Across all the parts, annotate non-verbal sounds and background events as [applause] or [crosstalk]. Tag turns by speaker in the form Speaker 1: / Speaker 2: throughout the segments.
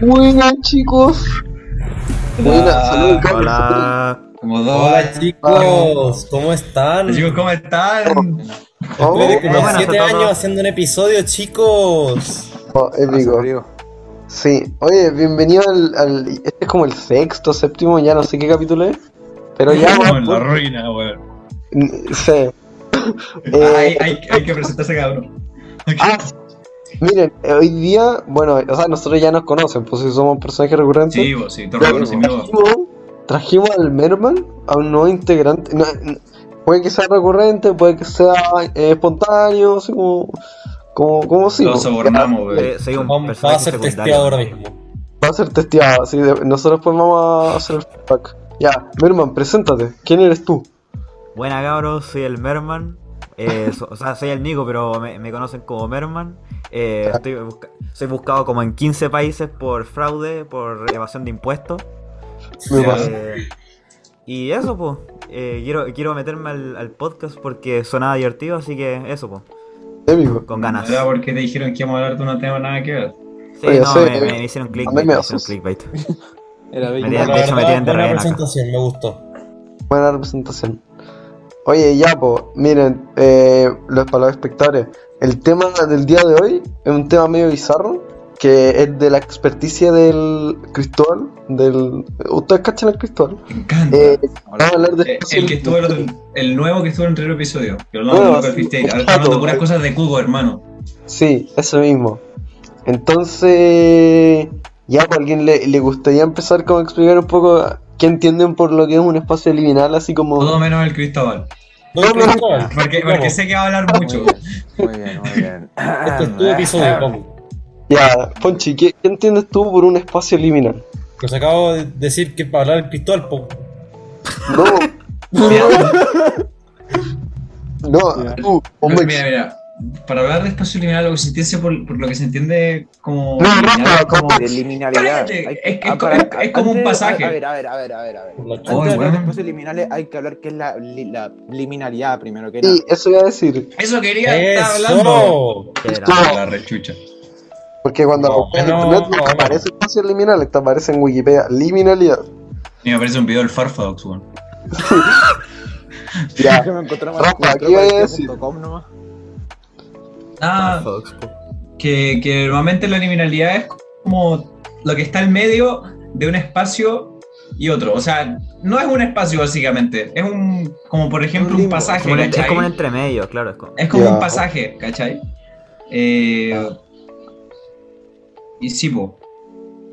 Speaker 1: Buenas chicos. Buenas, saludos Carlos.
Speaker 2: Hola.
Speaker 3: Como dos.
Speaker 4: Hola chicos, ¿cómo están?
Speaker 3: Chicos, ¿cómo están?
Speaker 1: Oh,
Speaker 4: Después de como
Speaker 2: buenas a
Speaker 4: 7
Speaker 2: todos.
Speaker 4: años haciendo un episodio, chicos.
Speaker 1: oh, épico. Sí, oye, bienvenido al, al- Este es como el sexto, séptimo, ya no sé qué capítulo es. Pero ya
Speaker 3: Como
Speaker 1: va
Speaker 3: en la ruina, weón.
Speaker 1: Sí. Eh,
Speaker 3: hay, hay, hay que presentarse cabrón.
Speaker 1: ah, miren, hoy día, bueno, o sea, nosotros ya nos conocen, pues si somos personajes recurrentes.
Speaker 3: Sí, vos, sí, reconocimiento.
Speaker 1: Trajimos, trajimos al Merman, a un nuevo integrante. No, no, puede que sea recurrente, puede que sea eh, espontáneo, así como. Como, como si.
Speaker 3: Lo
Speaker 1: pues,
Speaker 3: sobornamos.
Speaker 2: Eh,
Speaker 4: va a ser testeado ahora mismo.
Speaker 1: Va a ser testeado, así de- nosotros pues vamos a hacer el feedback. Ya, Merman, preséntate. ¿Quién eres tú?
Speaker 2: Buena cabros, soy el Merman. Eh, so- o sea, soy el Nico, pero me, me conocen como Merman. Eh, estoy busca- soy buscado como en 15 países por fraude, por evasión de impuestos. Eh, y eso, pues. quiero, quiero meterme al, al podcast porque sonaba divertido, así que eso, pues.
Speaker 1: Épico.
Speaker 2: Con ganas.
Speaker 3: Era porque te dijeron que íbamos a hablar de un tema nada que ver.
Speaker 2: Sí,
Speaker 1: Oye,
Speaker 2: no,
Speaker 1: sí,
Speaker 2: me,
Speaker 1: eh,
Speaker 2: me hicieron clickbait. Me
Speaker 1: me
Speaker 2: hicieron clickbait.
Speaker 5: Era
Speaker 2: Me de hecho, me tienen de
Speaker 4: buena presentación, me gustó.
Speaker 1: Buena representación. Oye, ya, pues, miren, eh, los, para los espectadores, el tema del día de hoy es un tema medio bizarro, que es de la experticia del Cristóbal, del... ¿Ustedes cachan al Cristóbal?
Speaker 3: Me encanta.
Speaker 1: Eh, vamos a hablar de
Speaker 3: Eh, el que estuvo el, otro- el nuevo que estuvo en el anterior episodio. Que hablamos
Speaker 1: Bueno,
Speaker 3: de
Speaker 1: sí,
Speaker 3: hablando puras
Speaker 1: eh.
Speaker 3: cosas de Cubo, hermano.
Speaker 1: Sí, eso mismo. Entonces, ya, ¿por alguien le, le gustaría empezar como a explicar un poco qué entienden por lo que es un espacio liminal, así como...
Speaker 3: Todo menos el Cristóbal.
Speaker 1: No, no,
Speaker 4: Cristóbal,
Speaker 3: Porque, porque sé que va a hablar mucho.
Speaker 5: Muy bien, muy bien. [laughs]
Speaker 4: Este es tu episodio.
Speaker 1: Ya, Ponchi, ¿qué, qué entiendes tú por un espacio liminal?
Speaker 4: Pues acabo de decir que para hablar el Cristóbal, po.
Speaker 1: No. [laughs] [laughs] no, tú, hombre,
Speaker 3: mira, mira. Para hablar de espacio liminal, lo que se entiende por, por lo que se entiende como.
Speaker 1: No,
Speaker 3: como.
Speaker 5: De liminalidad.
Speaker 3: Es que es
Speaker 5: para-
Speaker 3: como- es como un pasaje.
Speaker 5: A ver, a ver, a ver, a ver. A ver. Antes.
Speaker 3: Oh,
Speaker 5: de hablar de
Speaker 3: bueno.
Speaker 5: espacios liminales, hay que hablar qué es la, li- la liminalidad primero que nada.
Speaker 1: sí, eso iba a decir.
Speaker 3: Eso quería estar hablando.
Speaker 4: ¡Eso!
Speaker 2: Era-.
Speaker 3: La rechucha.
Speaker 1: Porque cuando
Speaker 4: No,
Speaker 1: buscas en
Speaker 4: no,
Speaker 1: internet no aparece espacio liminal, te aparece en Wikipedia liminalidad.
Speaker 3: Y me aparece un video del Farfadox, weón. [laughs]
Speaker 1: Ya, [laughs]
Speaker 5: Que me encontré más
Speaker 1: Rafa,
Speaker 5: encontré
Speaker 1: ¿qué iba a
Speaker 5: cualquier
Speaker 1: decir?
Speaker 5: punto com nomás.
Speaker 3: Ah,
Speaker 2: po.
Speaker 3: que, que normalmente la liminalidad es como lo que está en medio de un espacio y otro. O sea, no es un espacio básicamente. Es un, como por ejemplo,
Speaker 5: Un
Speaker 3: un pasaje,
Speaker 2: Como es como un entremedio, claro. Es como,
Speaker 3: Es como
Speaker 1: Ya.
Speaker 3: un pasaje, ¿cachai? Eh, y sí, po.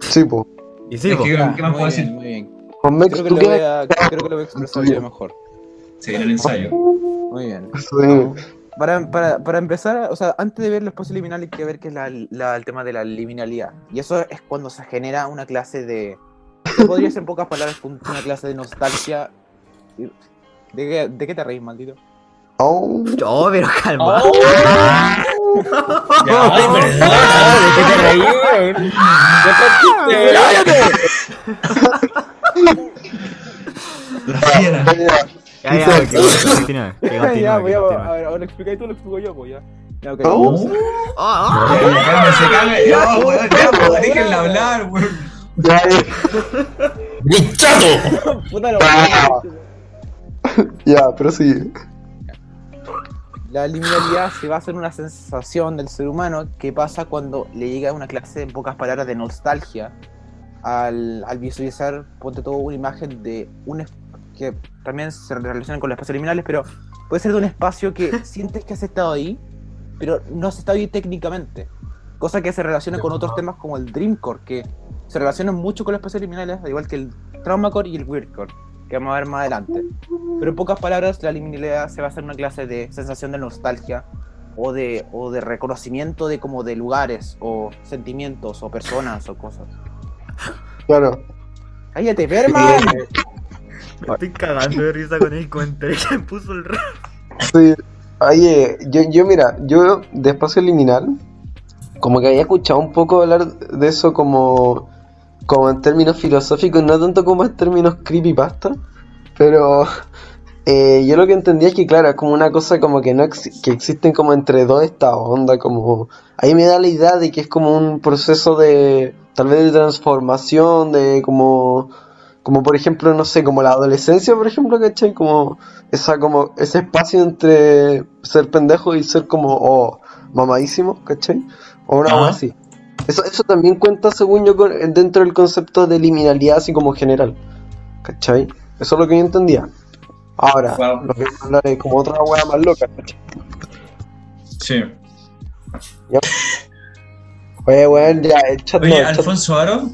Speaker 1: sí, pues.
Speaker 2: y sí,
Speaker 3: Es
Speaker 2: po.
Speaker 3: que,
Speaker 5: Ah,
Speaker 3: ¿Qué más
Speaker 5: muy
Speaker 3: puedo
Speaker 5: bien,
Speaker 3: decir?
Speaker 5: muy bien. Creo que,
Speaker 1: ¿tú
Speaker 5: lo voy a, creo que lo voy a expresar yo mejor.
Speaker 3: Sí, en el ensayo.
Speaker 5: Muy bien.
Speaker 1: Sí.
Speaker 5: Para, para, para empezar, o sea, antes de ver los espacios liminales hay que ver qué es la, la- el tema de la liminalidad. Y eso es cuando se genera una clase de... podría ser en pocas palabras un- una clase de nostalgia. ¿De qué, de qué te reís, maldito?
Speaker 1: Oh,
Speaker 2: Oh, pero calma.
Speaker 4: ¡Ay, verdad! ¿De qué te reí, weón? ¿Qué trajiste, weón?
Speaker 3: La fiera.
Speaker 1: Ya. [laughs]
Speaker 2: Ya, ya. Que
Speaker 5: voy a, ver, ahora explicáis tú, lo explico yo, pues ya. Ya, ok.
Speaker 1: Oh.
Speaker 2: Ah, ah.
Speaker 3: Ya, weón, ya, po, déjenla hablar, weón.
Speaker 1: Ya, ya.
Speaker 4: ¡Bien chato! [laughs]
Speaker 5: Puta lo-
Speaker 1: Ah. Ya, pero sí.
Speaker 5: La liminalidad se basa en una sensación del ser humano que pasa cuando le llega una clase, en pocas palabras, de nostalgia al, al visualizar, ponte todo, una imagen de un es- que también se relaciona con los espacios liminales, pero puede ser de un espacio que [laughs] sientes que has estado ahí, pero no has estado ahí técnicamente. Cosa que se relaciona con otros temas como el Dreamcore, que se relacionan mucho con los espacios liminales, al igual que el Traumacore y el Weirdcore, que vamos a ver más adelante. Pero en pocas palabras, la liminalidad se basa en una clase de sensación de nostalgia o de, o de reconocimiento de como de lugares o sentimientos o personas o cosas.
Speaker 1: Claro.
Speaker 5: ¡Cállate, Berman!
Speaker 2: Me estoy cagando de risa con el comentario que puso el rap.
Speaker 1: Sí. Oye, yo, yo mira, yo de espacio liminal, como que había escuchado un poco hablar de eso como, como en términos filosóficos, no tanto como en términos creepypasta, pero eh, yo lo que entendía es que, claro, es como una cosa como que no exi- que existen como entre dos estados, onda, como... Ahí me da la idea de que es como un proceso de, tal vez de transformación, de como... Como por ejemplo, no sé, como la adolescencia, por ejemplo, ¿cachai? Como esa, como ese espacio entre ser pendejo y ser como, oh, mamadísimo, ¿cachai? O una cosa así. Eso, eso también cuenta, según yo, con- dentro del concepto de liminalidad así como general. ¿Cachai? Eso es lo que yo entendía. Ahora,
Speaker 3: Wow.
Speaker 1: lo que voy a hablar es como otra wea más loca, ¿cachai?
Speaker 3: Sí.
Speaker 1: Oye, weón, ya, échate.
Speaker 3: Oye, Alfonso Aro.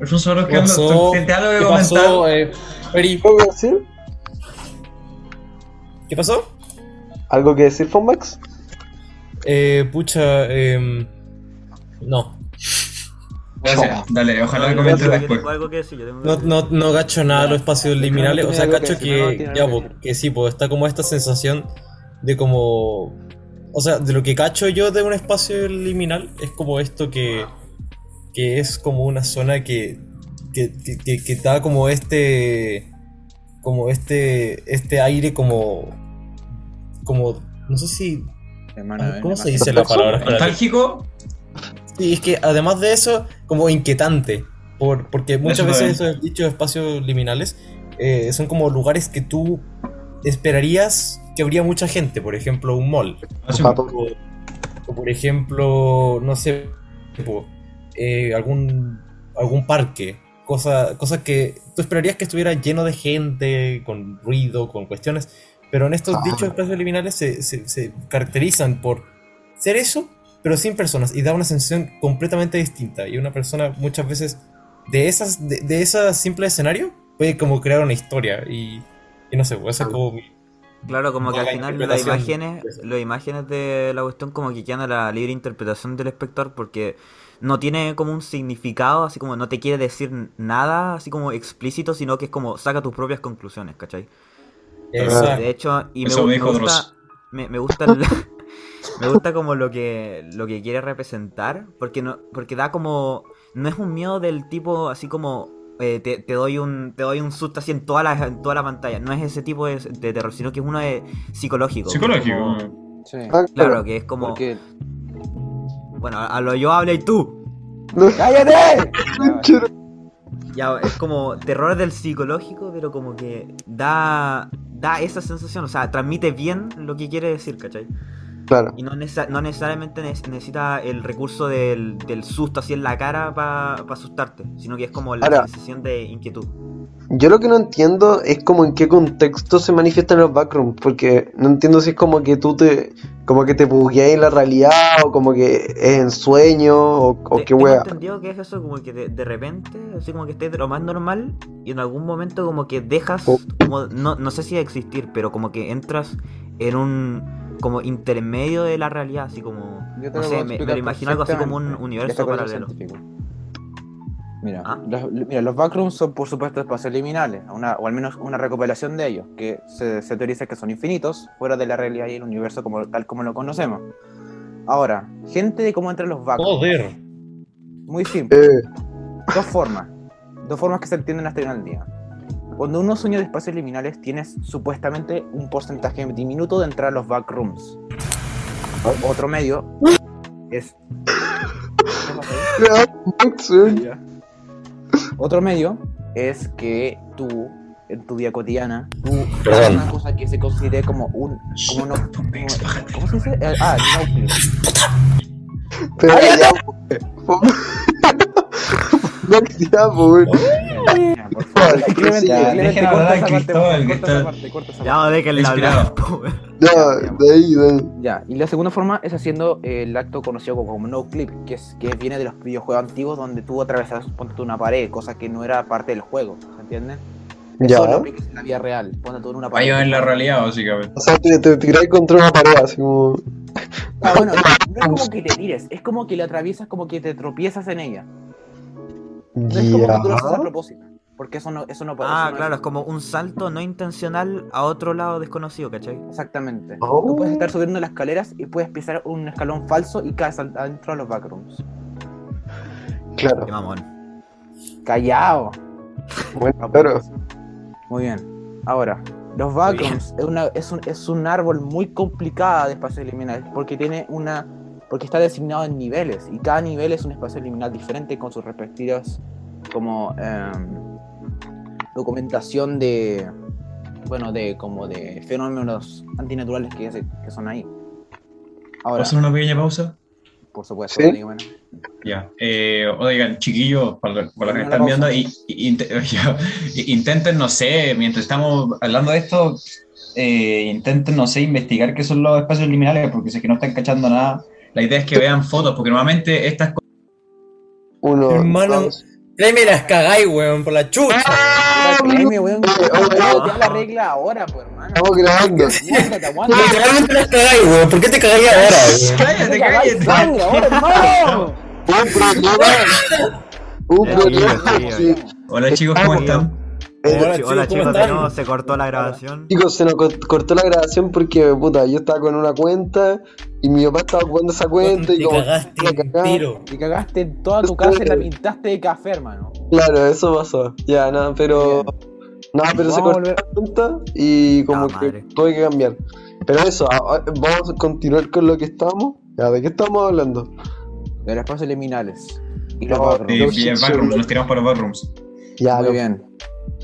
Speaker 3: Alfonso ¿qué
Speaker 4: pasó?
Speaker 3: ¿Te- te algo que
Speaker 4: ¿Qué
Speaker 3: comentar?
Speaker 4: pasó, eh, Eri?
Speaker 1: ¿Algo que decir?
Speaker 4: ¿Qué pasó?
Speaker 1: ¿Algo que decir, Fonmax?
Speaker 4: Eh, pucha, eh, no.
Speaker 3: Gracias. Dale, ojalá lo comentes después.
Speaker 2: tengo algo que decir, yo tengo
Speaker 4: No,
Speaker 2: que
Speaker 4: no, no gacho nada de los espacios liminales. O sea, cacho
Speaker 5: no, no
Speaker 4: que, ya, po, que sí, pues está como esta sensación de como. O sea, de lo que cacho yo de un espacio liminal es como esto que. Que es como una zona que. que, que, que- que da como este. como este. este aire como. como. no sé si. ¿Cómo se dice la palabra?
Speaker 3: ¿Nostálgico?
Speaker 4: Sí, es que además de eso, como inquietante, por, porque muchas
Speaker 3: Eso
Speaker 4: veces esos dichos espacios liminales eh, son como lugares que tú esperarías que habría mucha gente, por ejemplo, un mall, o, o por ejemplo, no sé, tipo, eh, algún, algún parque, cosa- cosas que tú esperarías que estuviera lleno de gente, con ruido, con cuestiones, pero en estos
Speaker 1: Ah.
Speaker 4: dichos espacios liminales se, se- se caracterizan por ser eso, pero sin personas, y da una sensación completamente distinta, y una persona muchas veces de esas, de, de ese simple escenario puede como crear una historia, y, y no sé, pues, eso es como... mi-
Speaker 2: Claro, como que al final las imágenes, las imágenes de la cuestión como que quedan a la libre interpretación del espectador porque no tiene como un significado, así como no te quiere decir nada, así como explícito, sino que es como saca tus propias conclusiones, ¿cachai?
Speaker 4: Exacto.
Speaker 2: De hecho, y me,
Speaker 3: me
Speaker 2: me gusta, me, me gusta el- [laughs] me gusta como lo que lo que quiere representar, porque no porque da como no es un miedo del tipo así como eh, te, te doy un te doy un susto así en toda la en toda la pantalla, no es ese tipo de, de terror, sino que es uno de psicológico.
Speaker 3: Psicológico.
Speaker 2: como-
Speaker 5: Sí.
Speaker 2: Claro, que es como
Speaker 5: Porque.
Speaker 2: Bueno, a lo yo hablo y tú.
Speaker 5: ¡Cállate!
Speaker 2: Ya, es como terror del psicológico, pero como que da da esa sensación, o sea, transmite bien lo que quiere decir, ¿cachai?
Speaker 1: Claro.
Speaker 2: Y no, necesa- no necesariamente ne- necesita el recurso del, del susto así en la cara para asustarte, sino que es como la
Speaker 1: Ahora-
Speaker 2: sensación de inquietud.
Speaker 1: Yo lo que no entiendo es como en qué contexto se manifiestan los backrooms, porque no entiendo si es como que tú te, como que te bugueas en la realidad, o como que es en sueño, o, o
Speaker 2: Te-
Speaker 1: qué wea.
Speaker 2: entendido que es eso, como que de, de repente, así como que estés lo más normal y en algún momento como que dejas,
Speaker 1: Oh.
Speaker 2: como, no, no sé si existir, pero como que entras en un como intermedio de la realidad, así como,
Speaker 5: Yo te
Speaker 2: no sé, me, me lo imagino algo así como un universo
Speaker 5: el
Speaker 2: paralelo.
Speaker 5: Mira,
Speaker 2: Ah.
Speaker 5: los, mira, los backrooms son por supuesto espacios liminales, una, o al menos una recopilación de ellos, que se, se teoriza que son infinitos, fuera de la realidad y el universo como, tal como lo conocemos. Ahora, gente de cómo entran los backrooms.
Speaker 4: Joder.
Speaker 5: Muy simple.
Speaker 1: Eh,
Speaker 5: Dos formas. Dos formas que se entienden hasta hoy en día. Cuando uno sueña de espacios liminales, tienes supuestamente un porcentaje diminuto de entrar a los backrooms. O- Otro medio es. Otro medio es que tú, en tu vida cotidiana, tú haces una cosa que se considere como un. Como no, como- ¿Cómo se dice? Ah, no.
Speaker 1: Pero ya, po. Max, ya,
Speaker 5: Por favor, Clemente,
Speaker 1: ya,
Speaker 5: Clemente,
Speaker 3: dejen
Speaker 5: corta
Speaker 3: hablar
Speaker 5: esa
Speaker 3: a
Speaker 5: parte,
Speaker 3: Cristóbal, que
Speaker 5: corta esa
Speaker 3: está-
Speaker 5: parte, corta esa
Speaker 2: Ya, déjenla hablar. [laughs]
Speaker 1: Ya, de ahí, de ahí.
Speaker 5: Ya, y la segunda forma es haciendo el acto conocido como, no clip, que es que viene de los videojuegos antiguos donde tú atravesas ponte una pared, cosa que no era parte del juego, ¿se entiende? Eso
Speaker 1: Ya.
Speaker 5: lo aplicas en la vida real, ponte tú en una pared.
Speaker 3: Vaya en la realidad, básicamente.
Speaker 1: O sea, te, te tirás contra una pared, así como.
Speaker 5: Ah, bueno, no, no es como que te tires, es como que la atraviesas, como que te tropiezas en ella. No es como que tú lo haces a
Speaker 1: Ya.
Speaker 5: propósito, porque eso no, eso no
Speaker 2: Ah,
Speaker 5: no
Speaker 2: claro, es como un salto no intencional a otro lado desconocido, ¿cachai?
Speaker 5: Exactamente.
Speaker 1: Oh.
Speaker 5: Tú puedes estar subiendo las escaleras y puedes pisar un escalón falso y caes adentro de los backrooms.
Speaker 1: Claro.
Speaker 2: Qué mamón.
Speaker 5: Callao.
Speaker 1: Bueno, claro.
Speaker 5: Muy bien. Ahora, Los backrooms es, una- es, un, es un árbol muy complicado de espacios liminales porque tiene una porque está designado en niveles y cada nivel es un espacio liminal diferente con sus respectivas como em, documentación de bueno de como de fenómenos antinaturales que, se- que son ahí.
Speaker 3: ¿Puedo
Speaker 5: Ahora,
Speaker 3: hacer una pequeña pausa?
Speaker 5: por supuesto,
Speaker 1: ¿Sí?
Speaker 5: dígame.
Speaker 3: Ya. Eh, oigan, chiquillos, para, los- para los que están viendo, y, y- [laughs] y- intenten, no sé, mientras estamos hablando de esto, eh, intenten, no sé, investigar qué son los espacios liminales, porque si es que no están cachando nada, la idea es que vean fotos, porque normalmente estas cosas.
Speaker 1: Uno,
Speaker 4: Hermano.
Speaker 1: dos.
Speaker 4: Las cagáis, weón, por la chucha.
Speaker 5: Weón,
Speaker 1: oye,
Speaker 5: te
Speaker 1: oye.
Speaker 5: da la regla ahora, pues, hermano.
Speaker 1: Estamos grabando.
Speaker 4: Literalmente las cagáis, weón. ¿Por qué te cagáis ahora, weón?
Speaker 3: ¡Cállate, cállate!
Speaker 5: sangre ahora, hermano.
Speaker 1: Un problema. Un
Speaker 2: Ya,
Speaker 1: problema.
Speaker 3: Hola chicos, ¿cómo están?
Speaker 4: Hola,
Speaker 2: Hola,
Speaker 4: chicos,
Speaker 2: nuevo se cortó la grabación.
Speaker 1: Chicos, se nos co- cortó la grabación porque, puta, yo estaba con una cuenta y mi papá estaba jugando esa cuenta y
Speaker 4: Te
Speaker 1: como...
Speaker 4: cagaste
Speaker 1: la.
Speaker 5: Te cagaste en toda tu casa y la pintaste de café, hermano.
Speaker 1: Claro, eso pasó. Ya, nada, pero... Nada, pero se
Speaker 5: Vamos a
Speaker 1: cortó
Speaker 5: volver.
Speaker 1: la cuenta y como
Speaker 2: Ah,
Speaker 1: que
Speaker 2: madre.
Speaker 1: tuve que cambiar. Pero eso, vamos a continuar con lo que estamos. Ya, ¿de qué estamos hablando?
Speaker 5: De los espacios liminales. Y los
Speaker 1: No,
Speaker 5: backrooms.
Speaker 3: Sí,
Speaker 1: Los
Speaker 3: bien,
Speaker 1: Simpsons.
Speaker 3: backrooms, nos tiramos para los backrooms.
Speaker 1: Ya,
Speaker 5: Muy
Speaker 1: lo-
Speaker 5: bien.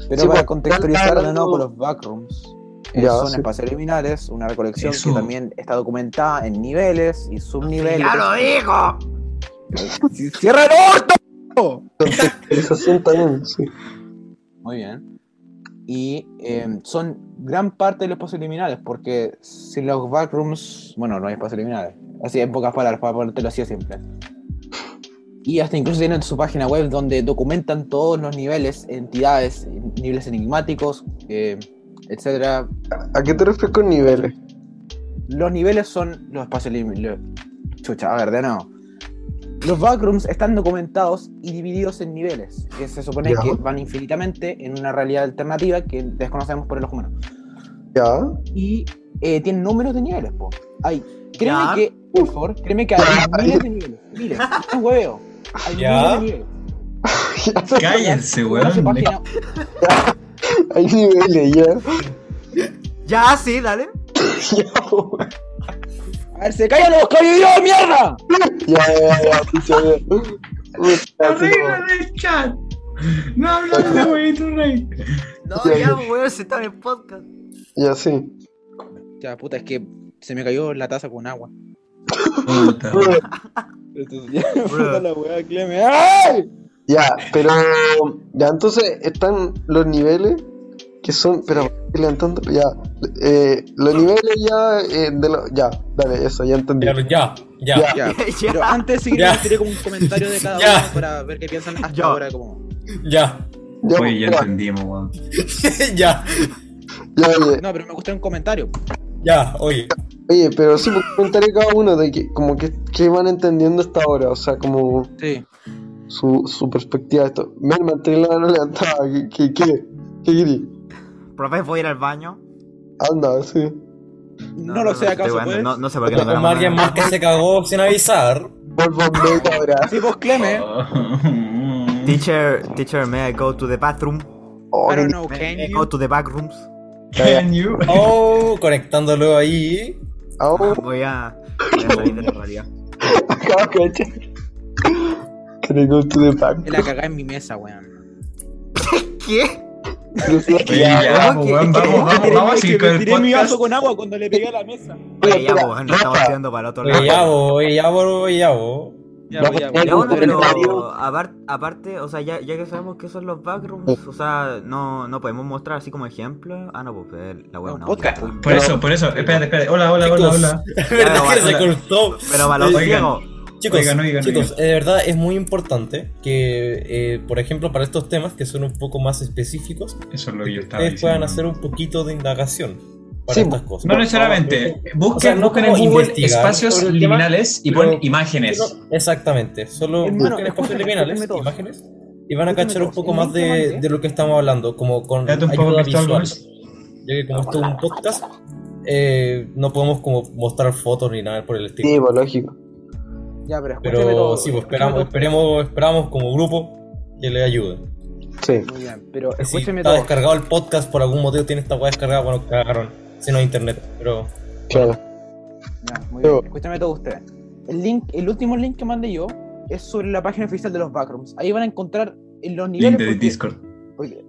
Speaker 5: Pero
Speaker 1: Sí,
Speaker 5: para
Speaker 1: pues,
Speaker 5: contextualizar de nuevo con los backrooms. eh,
Speaker 1: Ya,
Speaker 5: son
Speaker 1: sí.
Speaker 5: espacios liminales, una recolección
Speaker 3: Eso.
Speaker 5: que también está documentada en niveles y subniveles.
Speaker 2: ¡Ya lo dijo! [laughs]
Speaker 5: ¡Sí, ¡Cierra el orto!
Speaker 1: contextualización también, sí.
Speaker 5: Muy bien. Y eh, son gran parte de los espacios liminales, porque sin los backrooms, bueno, no hay espacios liminales. Así en pocas palabras, para ponértelo así de simple. Y hasta incluso tienen su página web donde documentan todos los niveles, entidades, niveles enigmáticos, eh, etcétera.
Speaker 1: ¿A qué te refieres con niveles?
Speaker 5: Los niveles son los espacios liminales. Chucha, a ver, de nuevo. Los backrooms están documentados y divididos en niveles, que se supone
Speaker 1: Ya.
Speaker 5: que van infinitamente en una realidad alternativa que desconocemos por el ojo humano.
Speaker 1: Ya.
Speaker 5: Y eh, tienen números de niveles, po. Hay, créeme
Speaker 2: Ya.
Speaker 5: que, por favor, créeme que hay [laughs] miles de niveles. Miles, es un hueveo.
Speaker 4: Ya. [laughs]
Speaker 3: Cállense, weón.
Speaker 5: página- [laughs]
Speaker 1: Hay niveles, ya.
Speaker 2: Ya, sí, dale. [laughs]
Speaker 1: Ya.
Speaker 5: A ver, se callan los callos, mierda.
Speaker 1: ya, ya, ya, pucha, ya. Puta, sí,
Speaker 3: Arregla el chat. No hablas de huevito rey.
Speaker 2: No,
Speaker 1: Ya,
Speaker 2: weón, si está en el podcast.
Speaker 1: Ya, sí.
Speaker 5: Ya, puta, es que se me cayó la taza con agua.
Speaker 3: Puta.
Speaker 5: Entonces, ya, [laughs] puta la weá, Cleme. ¡Ay!
Speaker 1: Ya, pero. Ya, entonces están los niveles que son. Pero, levantando. Ya. Eh, los niveles ya. Eh, de lo, ya, dale, eso, ya entendí.
Speaker 4: Ya, ya, ya.
Speaker 1: Ya.
Speaker 5: Ya, [laughs]
Speaker 2: Ya.
Speaker 5: pero antes sí que
Speaker 4: Ya.
Speaker 5: gustaría como un comentario de cada [laughs]
Speaker 4: Ya.
Speaker 5: uno para ver qué piensan hasta
Speaker 2: Ya.
Speaker 5: ahora como...
Speaker 4: Ya,
Speaker 1: Ya,
Speaker 3: Oye, ya
Speaker 1: ya,
Speaker 3: entendimos, weón.
Speaker 4: ya,
Speaker 1: ya, oye,
Speaker 5: No, pero me gustaría un comentario.
Speaker 4: ya, oye.
Speaker 1: Oye, pero sí, pues, comentaré cada uno de que, como que, que van entendiendo hasta ahora, o sea, como
Speaker 5: Sí.
Speaker 1: su, su perspectiva de esto. Merman, tenés la mano levantada, ¿qué, qué, qué, qué?
Speaker 2: Profe, voy a ir al baño.
Speaker 1: Anda, sí.
Speaker 5: No, lo sé, acaso, pues.
Speaker 2: No, no sé por qué no
Speaker 4: Como alguien más que se cagó sin avisar.
Speaker 1: Vuelvan ahora.
Speaker 5: Sí, vos, Cleme. [laughs]
Speaker 2: Teacher, teacher, may I go to the bathroom?
Speaker 1: Oh,
Speaker 5: I don't know,
Speaker 2: May
Speaker 5: can
Speaker 2: I
Speaker 5: you?
Speaker 2: go to the backrooms?
Speaker 3: Can you?
Speaker 4: Oh, conectándolo ahí.
Speaker 1: Oh, [laughs]
Speaker 2: Voy a, voy a salir de la realidad.
Speaker 1: acabo de cachar. The back?
Speaker 5: Es la cagada en mi mesa, weón.
Speaker 2: ¿Qué?
Speaker 3: Oye, ya,
Speaker 2: ¿Cómo
Speaker 3: pues,
Speaker 2: que-
Speaker 3: weón,
Speaker 2: que-
Speaker 3: vamos, vamos, vamos con el
Speaker 5: tiré mi vaso con agua cuando le pegué a la mesa.
Speaker 2: Oye, ya,
Speaker 1: espera,
Speaker 2: nos estamos
Speaker 1: Rafa.
Speaker 2: yendo para el otro
Speaker 4: Oye, ya, oye, ya, oye, ya.
Speaker 5: Ya,
Speaker 1: Ya,
Speaker 5: ya, voy.
Speaker 2: Ya, bueno, pero aparte, o sea, ya, ya que sabemos que son los backrooms, o sea, no, no podemos mostrar así como ejemplo. Ah, no, pues la web no.
Speaker 5: podcast.
Speaker 3: Por eso, por eso, espérate, espérate. Hola, hola, hola,
Speaker 4: Chicos,
Speaker 3: hola. [laughs]
Speaker 4: Es verdad que
Speaker 2: hola.
Speaker 4: se cortó.
Speaker 2: Pero para los
Speaker 3: Oigan.
Speaker 2: ciegos.
Speaker 4: Chicos,
Speaker 3: Oigan, oigan,
Speaker 4: chicos,
Speaker 3: oigan.
Speaker 4: de verdad es muy importante que, eh, por ejemplo, para estos temas que son un poco más específicos,
Speaker 3: Eso es lo que yo estaba
Speaker 4: ustedes puedan
Speaker 3: diciendo.
Speaker 4: hacer un poquito de indagación para
Speaker 1: Sí,
Speaker 4: estas cosas.
Speaker 3: No necesariamente. Busquen,
Speaker 4: O sea, no
Speaker 3: busquen en Google espacios liminales y ponen imágenes.
Speaker 4: No, exactamente, solo
Speaker 5: Hermano,
Speaker 4: busquen espacios liminales, imágenes, y van a cachar un poco más de,
Speaker 5: 20 más,
Speaker 4: de lo que estamos hablando, como con ayuda visual. Ya que como esto es un podcast, eh, no podemos como mostrar fotos ni nada por el estilo.
Speaker 1: Sí, pues lógico.
Speaker 5: Ya, pero
Speaker 4: Pero
Speaker 5: todo.
Speaker 4: sí, pues esperamos, esperemos, esperamos como grupo que le ayuden.
Speaker 1: Sí.
Speaker 5: Muy bien, pero
Speaker 4: Si
Speaker 5: escúcheme
Speaker 4: está
Speaker 5: todo.
Speaker 4: descargado el podcast, por algún motivo tiene esta weá descargada, bueno, cagaron. Si no hay internet, pero.
Speaker 1: Claro.
Speaker 5: Ya, muy
Speaker 1: Pero-
Speaker 5: bien. Escúchame todo ustedes. El link, el último link que mandé yo es sobre la página oficial de los backrooms. Ahí van a encontrar en los niveles.
Speaker 3: Link de
Speaker 5: porque-
Speaker 3: Discord.
Speaker 5: porque-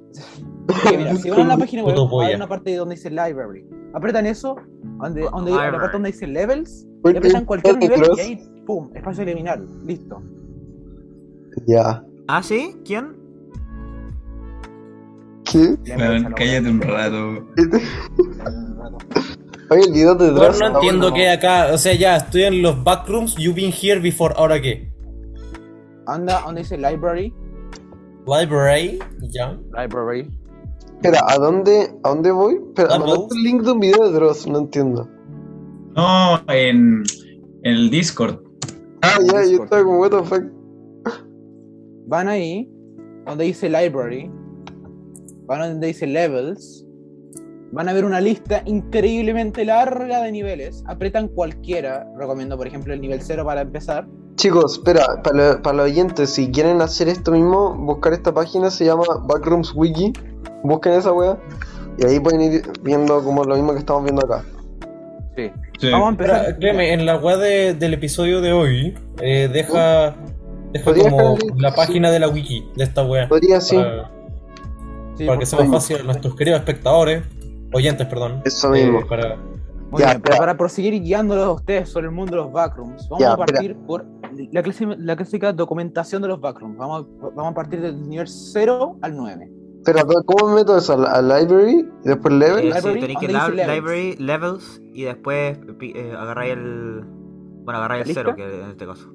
Speaker 5: porque [laughs] mira, si van a la página web, hay una parte donde dice library. Apretan eso, donde, donde
Speaker 2: Library.
Speaker 5: la parte donde dice levels, y apretan cualquier nivel y ahí, pum, espacio liminal. Listo.
Speaker 1: Ya.
Speaker 2: ¿Ah, sí? ¿Quién?
Speaker 1: ¿Qué?
Speaker 3: Cállate un rato.
Speaker 5: Rato. [laughs]
Speaker 1: Oye, el video de
Speaker 4: Bueno,
Speaker 1: Dross.
Speaker 4: no entiendo qué acá. O sea, ya, estoy en los backrooms, you've been here before, ¿ahora qué?
Speaker 5: Anda donde dice library,
Speaker 4: Library, ya.
Speaker 5: library.
Speaker 1: Espera, ¿a dónde, ¿a dónde voy? Espera, mandaste el link de un video de Dross, no entiendo.
Speaker 3: No, en, en el Discord.
Speaker 1: Ah, ya, yo estaba como, what the fuck.
Speaker 5: Van ahí, donde dice library, van a donde dice levels, van a ver una lista increíblemente larga de niveles. Apretan cualquiera, recomiendo por ejemplo el nivel 0 para empezar.
Speaker 1: Chicos, espera, para, lo- para los oyentes, si quieren hacer esto mismo, buscar esta página se llama Backrooms Wiki. Busquen esa wea. Y ahí pueden ir viendo como lo mismo que estamos viendo acá.
Speaker 5: Sí.
Speaker 3: Sí.
Speaker 5: Vamos a empezar.
Speaker 4: Créeme, en la web de- del episodio de hoy, eh, deja, deja como la
Speaker 1: sí.
Speaker 4: página de la wiki de esta wea.
Speaker 1: Podría.
Speaker 4: Para,
Speaker 5: Sí,
Speaker 4: para
Speaker 5: por
Speaker 4: que sea más fácil a nuestros queridos espectadores, oyentes, perdón.
Speaker 1: Eso
Speaker 4: eh,
Speaker 1: mismo.
Speaker 4: para,
Speaker 5: Muy
Speaker 1: Ya,
Speaker 5: bien, pero para proseguir guiándolos a ustedes sobre el mundo de los backrooms, vamos
Speaker 1: Ya,
Speaker 5: a partir por la, clasi- la clásica documentación de los backrooms. Vamos a, vamos a partir del nivel 0 al 9.
Speaker 1: Espera, ¿cómo me meto eso? ¿A library? ¿Y después
Speaker 2: Eh,
Speaker 1: level?
Speaker 5: Library,
Speaker 2: sí, tenéis que
Speaker 5: ¿dónde
Speaker 2: la-
Speaker 5: levels?
Speaker 2: library, levels y después eh, agarráis el. Bueno, agarráis el
Speaker 5: ¿Lista?
Speaker 2: cero, que en este caso.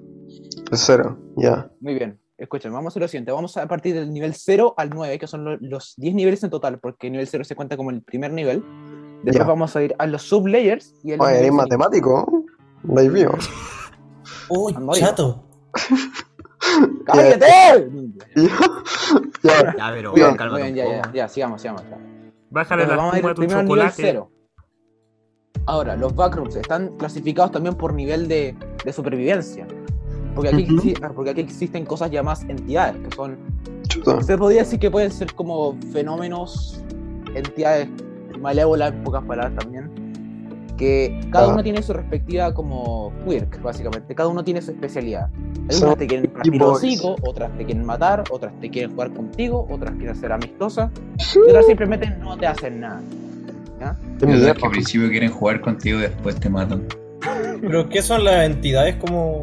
Speaker 1: El cero, ya.
Speaker 5: Muy bien, escuchen, vamos a hacer lo siguiente. Vamos a partir del nivel 0 al 9, que son lo- los 10 niveles en total, porque el nivel 0 se cuenta como el primer nivel. Después
Speaker 1: Ya.
Speaker 5: vamos a ir a los sublayers y el
Speaker 1: Oye,
Speaker 5: nivel
Speaker 1: eres matemático. ¿no? Ahí mío. [laughs]
Speaker 4: ¡Uy, chato! [laughs]
Speaker 5: ¡Cállate!
Speaker 1: ya.
Speaker 2: Ya, pero
Speaker 5: bien,
Speaker 2: cálmate
Speaker 5: bien, ya, ya, ya, sigamos, sigamos. ya.
Speaker 2: Bájale
Speaker 5: Entonces,
Speaker 2: la
Speaker 5: vamos a ir
Speaker 2: de tu
Speaker 5: primero nivel
Speaker 2: chocolate.
Speaker 5: 0. Ahora, los backrooms están clasificados también por nivel de, de supervivencia. Porque aquí, ah, porque aquí existen cosas llamadas entidades, que son
Speaker 1: Chuta.
Speaker 5: Se podría decir que pueden ser como fenómenos, entidades malévolas en pocas palabras también, que cada
Speaker 1: Ah.
Speaker 5: uno tiene su respectiva como quirk, básicamente, cada uno tiene su especialidad. Algunas te quieren partir hocico, otras te quieren matar, otras te quieren jugar contigo, otras quieren ser amistosas, y otras simplemente no te hacen nada. ¿ya?
Speaker 3: Y otras que al principio quieren jugar contigo y después te matan.
Speaker 4: ¿Pero qué son las entidades como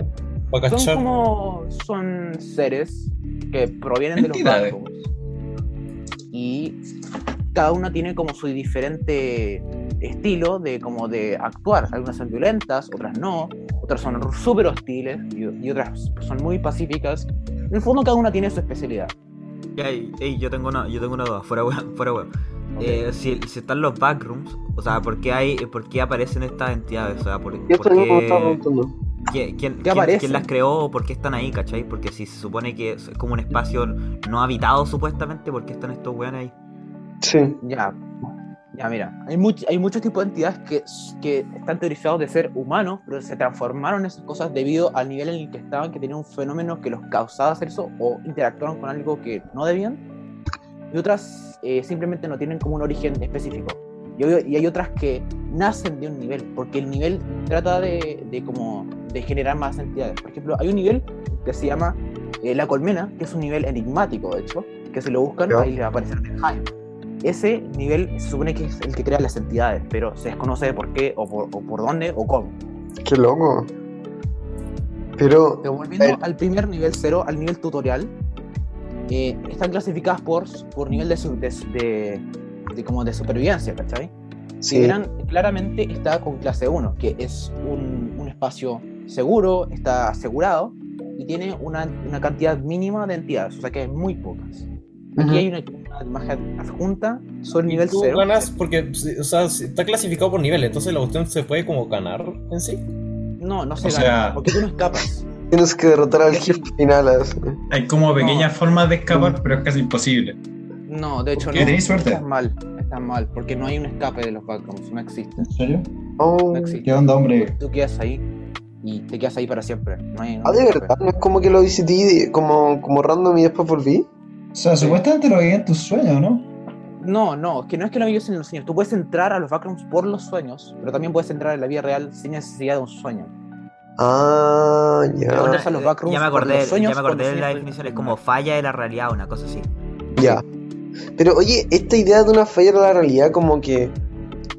Speaker 5: Son como, son seres que provienen de los backrooms y cada una tiene como su diferente estilo de como de actuar. Algunas son violentas, otras no, otras son súper hostiles y, y otras son muy pacíficas. En el fondo cada una tiene su especialidad.
Speaker 2: Ey, ey, yo tengo una, yo tengo una duda, fuera weón, fuera weón. Eh, si, si están los backrooms, o sea, ¿por qué hay, por qué aparecen estas entidades? O sea, ¿por,
Speaker 1: Y
Speaker 2: por qué,
Speaker 1: preguntando.
Speaker 2: Quién, quién- quién-
Speaker 5: aparecen?
Speaker 2: quién las creó o por qué están ahí, cachai? Porque si se supone que es como un espacio no habitado supuestamente, ¿por qué están estos weones ahí?
Speaker 1: Sí.
Speaker 5: Ya, ya mira, hay, much- hay muchos tipos de entidades que, que están teorizados de ser humanos, pero se transformaron en esas cosas debido al nivel en el que estaban, que tenían un fenómeno que los causaba hacer eso o interactuaron con algo que no debían. Y otras eh, simplemente no tienen como un origen específico. Y, hay- otras que nacen de un nivel, porque el nivel trata de, de como de generar más entidades. Por ejemplo, hay un nivel que se llama eh, La Colmena, que es un nivel enigmático, de hecho, que si lo buscan, ahí les va a aparecer Jaime. Ese nivel se supone que es el que crea las entidades, pero se desconoce por qué, o por, o por dónde, o cómo.
Speaker 1: Qué loco. Pero,
Speaker 5: Pero volviendo
Speaker 1: Eh.
Speaker 5: al primer nivel cero, al nivel tutorial, eh, están clasificadas por, por nivel de, de, de- de como de supervivencia, ¿cachai? Si
Speaker 1: sí.
Speaker 5: verán, claramente está con clase 1, que es un, un espacio seguro, está asegurado y tiene una, una cantidad mínima de entidades, o sea que hay muy pocas. Aquí
Speaker 1: Ujú.
Speaker 5: hay una, una imagen adjunta sobre nivel
Speaker 4: tú
Speaker 5: 0.
Speaker 4: ganas porque, o sea, está clasificado por nivel, entonces la cuestión se puede como ganar en sí.
Speaker 5: No, no se
Speaker 3: O
Speaker 5: gana,
Speaker 3: sea-
Speaker 5: porque tú no escapas.
Speaker 1: Tienes que derrotar al jefe final. así.
Speaker 3: Hay como pequeñas formas de escapar, pero es casi imposible.
Speaker 5: No, de hecho
Speaker 3: ¿Qué,
Speaker 5: no.
Speaker 3: tenéis suerte?
Speaker 5: Estás mal, estás mal, porque no hay un escape de los backrooms, no existe.
Speaker 3: ¿En serio?
Speaker 1: Oh.
Speaker 5: No existe.
Speaker 3: ¿Qué onda, hombre?
Speaker 5: Tú quedas ahí y te quedas ahí para siempre. No hay, no
Speaker 1: Ah, de
Speaker 5: escape.
Speaker 1: verdad, no es como que lo visité como, como random y después volví.
Speaker 3: sea, supuestamente lo vi en tus sueños, ¿no?
Speaker 5: No, no, es que no es que lo vives en los sueños. Tú puedes entrar a los backrooms por los sueños, pero también puedes entrar en la vida real sin necesidad de un sueño.
Speaker 1: Ah, ya.
Speaker 5: Pero entras a los backrooms
Speaker 2: ya me acordé,
Speaker 5: los sueños
Speaker 2: ya me acordé de la definición, es como falla de la realidad, una cosa así.
Speaker 1: Ya. Pero oye, esta idea de una falla de la realidad como que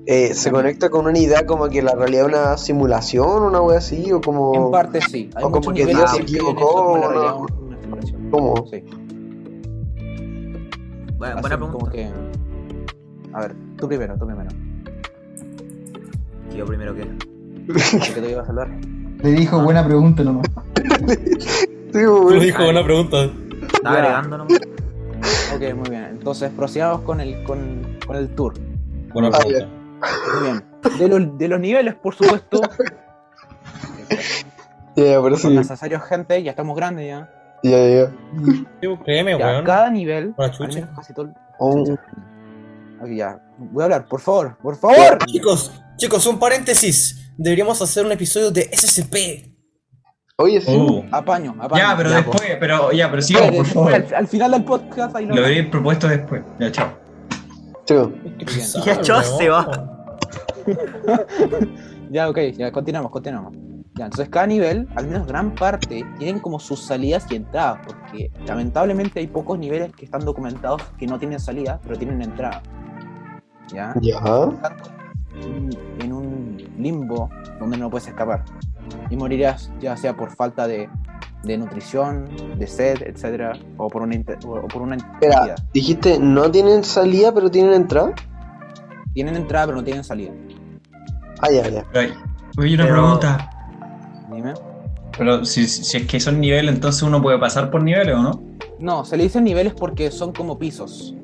Speaker 1: eh, se conecta con una idea como que la realidad es una simulación, una wea así, o como...
Speaker 5: En parte sí. Hay
Speaker 1: o como que
Speaker 2: Dios se
Speaker 1: equivocó,
Speaker 5: eso una.
Speaker 1: ¿Cómo?
Speaker 5: Sí.
Speaker 2: Buena,
Speaker 5: Así
Speaker 2: buena
Speaker 5: como
Speaker 2: pregunta.
Speaker 5: que... A ver, tú primero, tú primero.
Speaker 2: Yo primero que. [laughs]
Speaker 5: ¿De qué te ibas a hablar?
Speaker 3: Le dijo buena pregunta nomás. [laughs]
Speaker 1: Sí,
Speaker 4: lo dijo buena pregunta.
Speaker 2: Estaba agregando nomás.
Speaker 5: Ok, muy bien. Entonces prosigamos con el, con, con el tour.
Speaker 4: Buena
Speaker 1: Ah,
Speaker 4: pregunta.
Speaker 5: Muy bien. De, los- de los niveles, por supuesto, [laughs]
Speaker 1: Ya, pero sí.
Speaker 5: son necesarios gente, ya estamos grandes ya.
Speaker 1: Ya, ya.
Speaker 4: Sí, Créeme,
Speaker 5: Ya,
Speaker 4: weón.
Speaker 5: cada nivel, al menos casi todo.
Speaker 1: Oh,
Speaker 5: Ok, ya. Voy a hablar, por favor, por favor.
Speaker 4: Chicos, chicos, un paréntesis. Deberíamos hacer un episodio de SCP.
Speaker 1: Oye, sí.
Speaker 3: Uh.
Speaker 5: Apaño, apaño.
Speaker 3: Ya, pero
Speaker 5: Ya,
Speaker 3: después, pero ya, pero sigamos, por favor.
Speaker 5: Al, al final del podcast ahí lo
Speaker 3: Lo habría propuesto después. Ya, chao.
Speaker 1: Chico. [laughs]
Speaker 2: Ya, chao, se va. [laughs]
Speaker 5: Ya, ok, ya continuamos, continuamos. Ya, entonces cada nivel, al menos gran parte, tienen como sus salidas y entradas, porque lamentablemente hay pocos niveles que están documentados que no tienen salida, pero tienen entrada. ¿Ya?
Speaker 1: Ya.
Speaker 5: En un limbo donde no puedes escapar. Y morirás ya sea por falta de, de nutrición, de sed, etcétera, o por una, o por una
Speaker 1: Espera, dijiste no tienen salida, pero tienen entrada.
Speaker 5: Tienen entrada pero no tienen salida.
Speaker 1: Ah, ya, ya.
Speaker 3: Oye, una
Speaker 2: Pero-
Speaker 3: pregunta.
Speaker 5: Dime.
Speaker 3: Pero si, si es que son niveles, entonces uno puede pasar por niveles, ¿o no?
Speaker 5: No, se le dicen niveles porque son como pisos.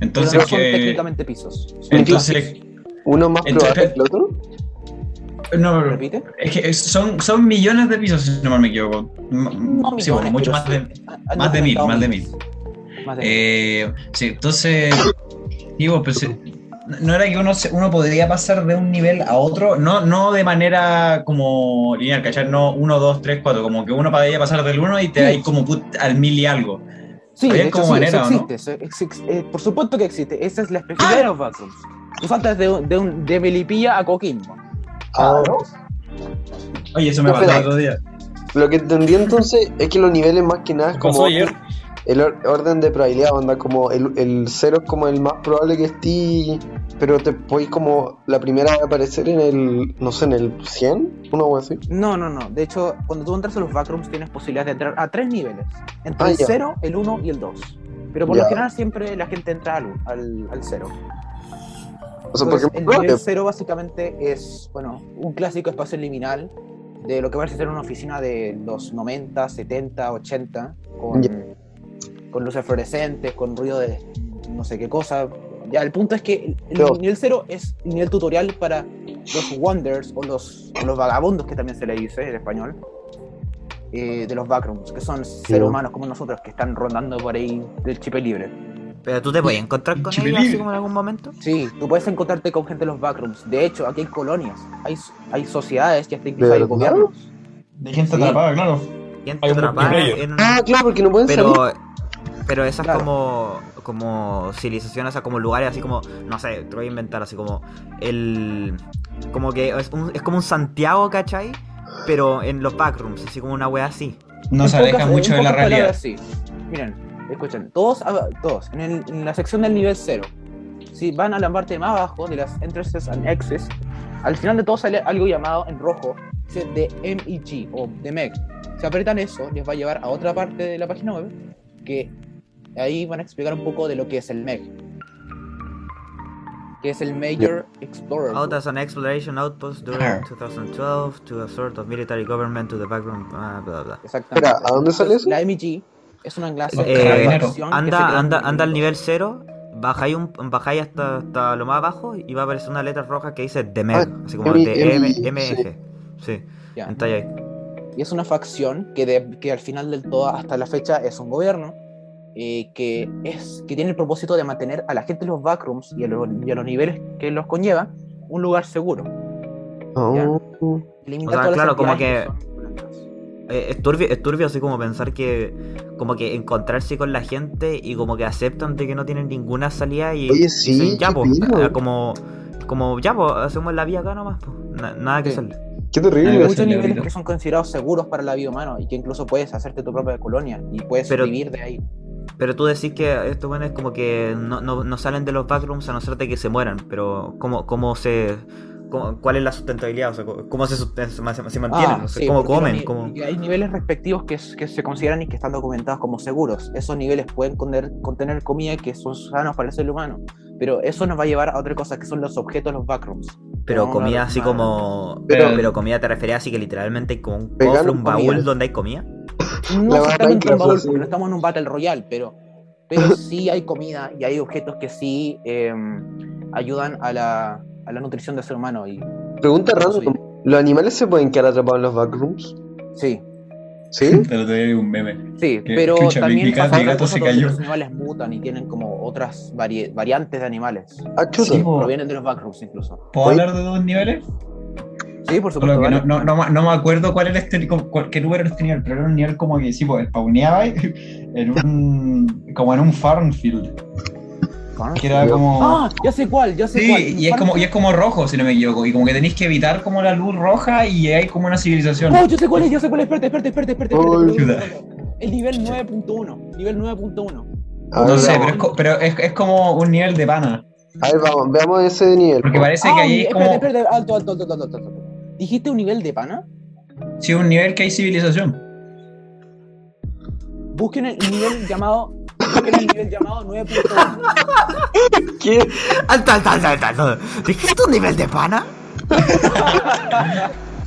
Speaker 3: Entonces
Speaker 5: pero no son
Speaker 3: que.
Speaker 5: técnicamente pisos. Son
Speaker 3: Entonces.
Speaker 1: Uno más
Speaker 3: Entonces-
Speaker 1: probable que el otro.
Speaker 3: No,
Speaker 5: ¿Repite?
Speaker 3: es que son, son millones de pisos, si no me equivoco.
Speaker 5: No
Speaker 3: sí, bueno, mucho más
Speaker 5: sí.
Speaker 3: de. Más de mil, más de
Speaker 5: miles. Más de mil.
Speaker 3: Eh, sí, entonces. Digo, pues. eh, No era que uno, uno podría pasar de un nivel a otro, no, no de manera como lineal, ¿cachai? No 1, 2, 3, 4, como que uno podría pasar del 1 y te
Speaker 5: Sí.
Speaker 3: hay como put- al mil y algo.
Speaker 5: Sí, de hecho,
Speaker 3: como
Speaker 5: sí,
Speaker 3: manera,
Speaker 5: eso
Speaker 3: ¿o no?
Speaker 5: existe. eso ex- ex- eh, por supuesto que existe. Esa es la especialidad de los backrooms. Tú saltas de, de, un, de Melipilla a Coquimbo.
Speaker 1: Ah,
Speaker 3: Oye, eso me
Speaker 1: No,
Speaker 3: pasó el otro día.
Speaker 1: Lo que entendí entonces es que los niveles más que nada es
Speaker 4: ¿Qué
Speaker 1: como
Speaker 4: ayer?
Speaker 1: el or- orden de probabilidad, onda, como el, el cero es como el más probable que esté, pero te podéis como la primera de aparecer en el, no sé, en el 100, una o así.
Speaker 5: No, no, no. De hecho, cuando tú entras a los backrooms tienes posibilidad de entrar a tres niveles. Entre
Speaker 1: Ah,
Speaker 5: el
Speaker 1: ya.
Speaker 5: 0, el 1 y el 2. Pero por
Speaker 1: Ya.
Speaker 5: lo general siempre la gente entra al, al, al 0.
Speaker 1: O sea,
Speaker 5: Entonces,
Speaker 1: porque
Speaker 5: el nivel 0 básicamente es, bueno, un clásico espacio liminal de lo que a ser una oficina de los 90, 70, 80, con, con luces fluorescentes, con ruido de no sé qué cosa. Ya, el punto es que el, nivel 0 es el nivel tutorial para los wonders o los, o los vagabundos, que también se le dice en español, eh, de los backrooms, que son seres humanos como nosotros que están rondando por ahí del chip libre.
Speaker 2: Pero tú te puedes encontrar con ellos así como en algún momento.
Speaker 5: Sí, tú puedes encontrarte con gente en los backrooms. De hecho, aquí hay colonias, hay, hay sociedades y hasta
Speaker 1: ¿De
Speaker 5: incluso hay gobiernos.
Speaker 3: De gente
Speaker 5: Sí.
Speaker 3: atrapada, claro.
Speaker 2: Gente
Speaker 4: Hay
Speaker 2: atrapada en
Speaker 1: Ah, claro, porque no pueden salir.
Speaker 2: Pero, pero esas
Speaker 5: Claro.
Speaker 2: como, como civilizaciones, o sea, como lugares así como, no sé, te voy a inventar así como el... Como que es, un- es como un Santiago, ¿cachai? Pero en los backrooms, así como una wea así.
Speaker 3: No se aleja mucho de la realidad.
Speaker 5: palabras, sí. Miren, escuchen, todos, ah, todos en, el- en la sección del nivel 0, si van a la parte más abajo de las entrances and exits, al final de todo sale algo llamado en rojo, dice de MEG o de MEG. Si apretan eso, les va a llevar a otra parte de la página web, que ahí van a explicar un poco de lo que es el MEG. Que es el Major Explorer.
Speaker 2: Out as an exploration outpost during
Speaker 3: Ah.
Speaker 2: 2012 to a sort of military government to the background, bla, bla, bla.
Speaker 5: Exactamente.
Speaker 1: ¿a dónde sale eso?
Speaker 5: La MEG es una clase
Speaker 2: Eh,
Speaker 5: se
Speaker 2: Anda, anda,
Speaker 5: en-
Speaker 2: anda al nivel 0, bajáis, un, bajáis hasta, hasta lo más abajo y va a aparecer una letra roja que dice DMEG,
Speaker 1: Ah,
Speaker 2: así como
Speaker 1: M-
Speaker 2: de M-
Speaker 1: M-
Speaker 2: MG. Sí,
Speaker 5: Ya.
Speaker 2: entonces ahí.
Speaker 5: Y es una facción que, de- que al final del todo, hasta la fecha, es un gobierno eh, que, es, que tiene el propósito de mantener a la gente en los backrooms y a, los, y a los niveles que los conlleva un lugar seguro.
Speaker 1: Oh.
Speaker 2: O sea, claro, como que-
Speaker 5: son.
Speaker 2: Eh, es, turbio, es turbio así como pensar que como que encontrarse con la gente y como que aceptan de que no tienen ninguna salida y
Speaker 1: Oye, sí,
Speaker 2: dicen, ya pues,
Speaker 1: pico".
Speaker 2: eh, como como ya pues hacemos la vía acá nomás pues, na- nada que
Speaker 5: Sí.
Speaker 2: hacerle
Speaker 1: Qué
Speaker 5: Hay
Speaker 1: terrible.
Speaker 3: Algo
Speaker 5: muchos niveles que son considerados seguros para la vida humana y que incluso puedes hacerte tu propia colonia y puedes
Speaker 2: Pero-
Speaker 5: vivir de ahí.
Speaker 2: pero tú decís que estos buenos como que no, no, no salen de los backrooms a no ser de que se mueran pero cómo, cómo se cómo- cuál es la sustentabilidad o sea, cómo se, se, ma- se mantienen
Speaker 5: Ah,
Speaker 2: O sea,
Speaker 5: sí,
Speaker 2: cómo comen cómo...
Speaker 5: hay niveles respectivos que, se consideran y que están documentados como seguros. Esos niveles pueden contener, contener comida que son sanos para el ser humano, pero eso nos va a llevar a otra cosa que son los objetos, los backrooms.
Speaker 2: Pero
Speaker 5: No,
Speaker 2: comida
Speaker 5: no,
Speaker 2: así
Speaker 5: no.
Speaker 2: como.
Speaker 1: Pero-
Speaker 2: comida te refería así que literalmente hay como un cofre, un baúl
Speaker 5: comida.
Speaker 2: donde hay comida.
Speaker 5: No exactamente un baúl, porque no estamos en un Battle Royale, pero, pero [laughs] sí hay comida y hay objetos que sí eh, ayudan a la, a la nutrición del ser humano. Y,
Speaker 1: Pregunta random. ¿Los animales se pueden quedar atrapados en los backrooms?
Speaker 5: sí,
Speaker 1: ¿Sí?
Speaker 3: Te lo doy un meme.
Speaker 5: sí,
Speaker 3: Que-
Speaker 5: pero también
Speaker 3: mi
Speaker 5: pasa
Speaker 3: mi gato se cayó.
Speaker 5: los animales mutan y tienen como otras vari- variantes de animales.
Speaker 1: Ah, chuta.
Speaker 3: Sí, po.
Speaker 5: Provienen de los backrooms incluso.
Speaker 3: ¿Puedo
Speaker 1: Oye.
Speaker 3: hablar de dos niveles?
Speaker 5: Sí, por supuesto.
Speaker 3: que no,
Speaker 5: vale.
Speaker 3: no, no, me acuerdo cuál era este, cu- cuál- qué número era este nivel, pero era un nivel como que sí, pues spawneaba [laughs] en un, como en un farm field, que era como...
Speaker 5: Ah, ya sé cuál, ya sé cuál.
Speaker 3: Sí, y es como, y es como rojo, si no me equivoco, y como que tenéis que evitar como la luz roja y hay como una civilización.
Speaker 5: Oh, yo sé cuál es, yo sé cuál es. Espérate, espérate, espérate, espérate. Espérate, espérate, espérate. El nivel 9.1. Nivel 9.1.
Speaker 1: A
Speaker 3: No sé, pero, es, pero es, es como un nivel de pana,
Speaker 1: A ver, vamos, veamos ese nivel.
Speaker 3: porque
Speaker 1: po.
Speaker 3: parece
Speaker 5: Ah,
Speaker 3: que ahí es
Speaker 5: espérate,
Speaker 3: como...
Speaker 5: espérate, alto, alto, alto, alto, alto, alto. ¿Dijiste un nivel de pana?
Speaker 3: Sí, un nivel que hay civilización.
Speaker 5: Busquen el nivel llamado. Busquen el nivel llamado 9.1.
Speaker 1: ¿Qué?
Speaker 2: ¡Alto, alto, alto, alto! alto! ¿Dijiste un nivel de pana? [laughs]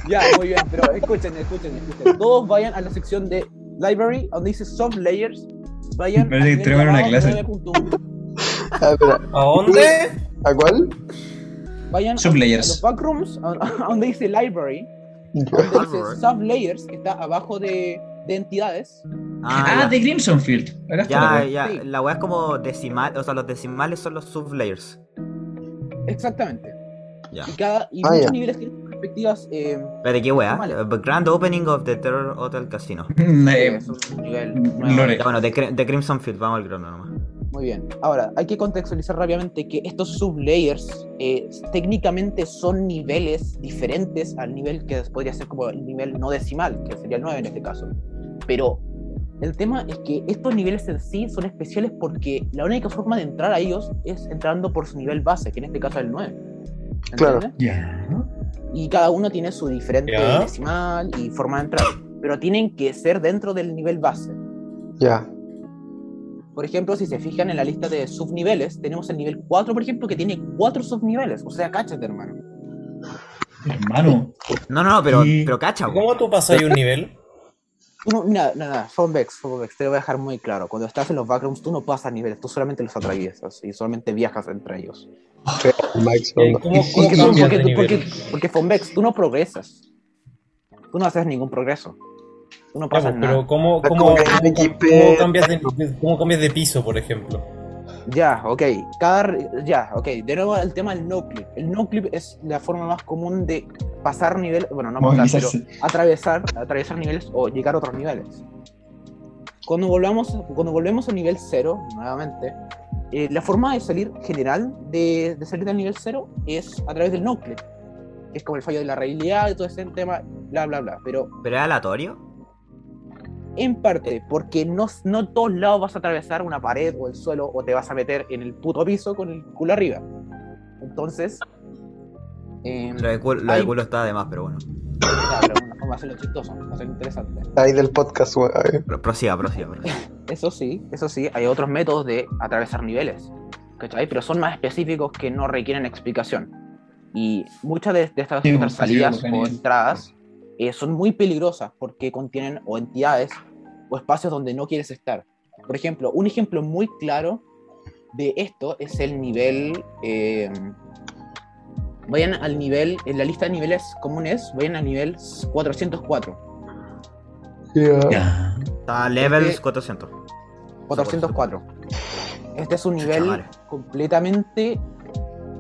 Speaker 5: ya, muy bien, pero escuchen, escuchen, escuchen. Todos vayan a la sección de Library, donde dice Soft Layers. Vayan
Speaker 3: que
Speaker 5: nivel
Speaker 3: tenemos una
Speaker 5: llamado
Speaker 3: clase.
Speaker 5: 9.1.
Speaker 1: A ver, espera.
Speaker 4: ¿A dónde?
Speaker 1: ¿A cuál?
Speaker 5: Vayan a-
Speaker 3: Sublayers.
Speaker 5: a los backrooms, a, a donde dice Library, donde dice
Speaker 2: Library.
Speaker 5: Soft Layers, que está abajo de, de entidades.
Speaker 3: Ah,
Speaker 2: ya.
Speaker 3: de Crimson Field. Acá está la
Speaker 2: Ya, ya,
Speaker 5: Sí.
Speaker 2: la weá es como decimal, o sea, los decimales son los sublayers.
Speaker 5: Exactamente.
Speaker 2: Ya.
Speaker 5: Y, cada, y
Speaker 1: Ah,
Speaker 5: muchos
Speaker 1: ya.
Speaker 5: niveles tienen perspectivas. Eh,
Speaker 2: ¿Pero qué weá? Uh, Grand Opening of the Terror Hotel Casino. [laughs]
Speaker 3: Eh,
Speaker 5: es un nivel nuevo.
Speaker 3: Lore.
Speaker 2: Ya, bueno, de, de Crimson Field, vamos al grano nomás.
Speaker 5: Muy bien. Ahora, hay que contextualizar rápidamente que estos sublayers eh, técnicamente son niveles diferentes al nivel que podría ser como el nivel no decimal, que sería el 9 en este caso. Pero el tema es que estos niveles en sí son especiales porque la única forma de entrar a ellos es entrando por su nivel base, que en este caso es el 9.
Speaker 1: Claro.
Speaker 5: ¿Entiendes?
Speaker 3: Ya.
Speaker 5: Y cada uno tiene su diferente
Speaker 4: Ya.
Speaker 5: decimal y forma de entrar. Pero tienen que ser dentro del nivel base.
Speaker 1: Ya.
Speaker 5: Por ejemplo, si se fijan en la lista de subniveles, tenemos el nivel 4, por ejemplo, que tiene 4 subniveles. O sea, cáchate, hermano.
Speaker 3: Hermano.
Speaker 2: No, no, no, pero, pero cacha.
Speaker 4: ¿Cómo tú pasas un nivel?
Speaker 5: No- mira, nada, Fonbex, Fonbex, te lo voy a dejar muy claro. Cuando estás en los backrooms, tú no pasas niveles, tú solamente los atraviesas y solamente viajas entre ellos.
Speaker 4: Eh,
Speaker 1: onda.
Speaker 4: ¿Cómo,
Speaker 3: ¿Y
Speaker 4: cómo
Speaker 3: qué
Speaker 5: Porque, Fonbex, tú no progresas. Tú no haces ningún progreso. Tú no pasas nada.
Speaker 4: pero ¿cómo, cómo, cómo- cambias de, ¿cómo cambias de piso, por ejemplo?
Speaker 5: Ya, ok. Cada, ya, ok. De nuevo el tema del no clip. El no clip es la forma más común de pasar nivel, bueno, no pasar, pero atravesar, atravesar niveles o llegar a otros niveles. Cuando volvamos, cuando volvemos al nivel 0, nuevamente, eh, la forma de salir general de, de salir del nivel 0 es a través del no clip, que es como el fallo de la realidad y todo ese tema, bla, bla, bla. Pero
Speaker 2: ¿Pero es aleatorio?
Speaker 5: en parte, porque no, no en todos lados vas a atravesar una pared o el suelo o te vas a meter en el puto piso con el culo arriba. Entonces, em,
Speaker 2: Lo de culo, lo de
Speaker 5: Hay-
Speaker 2: culo está de más, pero bueno.
Speaker 5: pero una forma de hacerlo chistoso, de hacerlo interesante.
Speaker 1: Ahí del podcast. A
Speaker 2: Prosiga, prosiga. [laughs]
Speaker 5: Eso sí, eso sí, hay otros métodos de atravesar niveles, ¿cachai? Pero son más específicos que no requieren explicación. Y muchas de, de estas
Speaker 3: Sí,
Speaker 5: otras salidas
Speaker 3: sí,
Speaker 5: o entradas eh, son muy peligrosas porque contienen o entidades o espacios donde no quieres estar. Por ejemplo, un ejemplo muy claro de esto es el nivel... eh, vayan al nivel, en la lista de niveles comunes, vayan al nivel 404.
Speaker 1: Ya.
Speaker 3: Ya.
Speaker 2: Está levels
Speaker 5: Este-
Speaker 2: 400.
Speaker 5: 404. Este es un nivel completamente.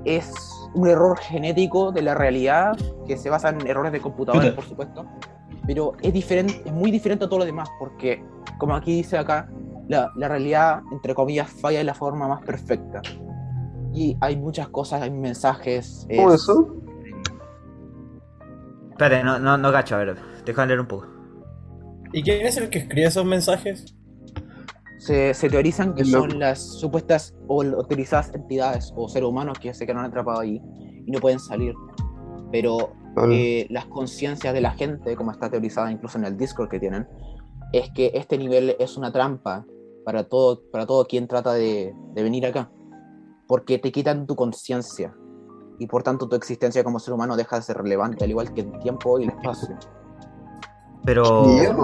Speaker 5: Es un error genético de la realidad que se basa en errores de computadores, por supuesto. pero es diferente, es muy diferente a todo lo demás, porque como aquí dice acá, la, la realidad, entre comillas, falla de la forma más perfecta. Y hay muchas cosas, hay mensajes.
Speaker 1: ¿Cómo
Speaker 5: es-
Speaker 1: eso?
Speaker 2: Espérate, no, no, no cacho, a ver, déjame leer un poco.
Speaker 4: ¿Y quién es el que escribe esos mensajes?
Speaker 5: Se, se teorizan que
Speaker 1: loco.
Speaker 5: son las supuestas o autorizadas entidades o seres humanos que se quedaron atrapados ahí y no pueden salir. Pero
Speaker 1: Vale.
Speaker 5: eh, las conciencias de la gente, como está teorizada incluso en el Discord que tienen, es que este nivel es una trampa para todo, para todo quien trata de, de venir acá. Porque te quitan tu conciencia y por tanto tu existencia como ser humano deja de ser relevante, al igual que el tiempo y el espacio.
Speaker 2: Pero.
Speaker 1: Mierda.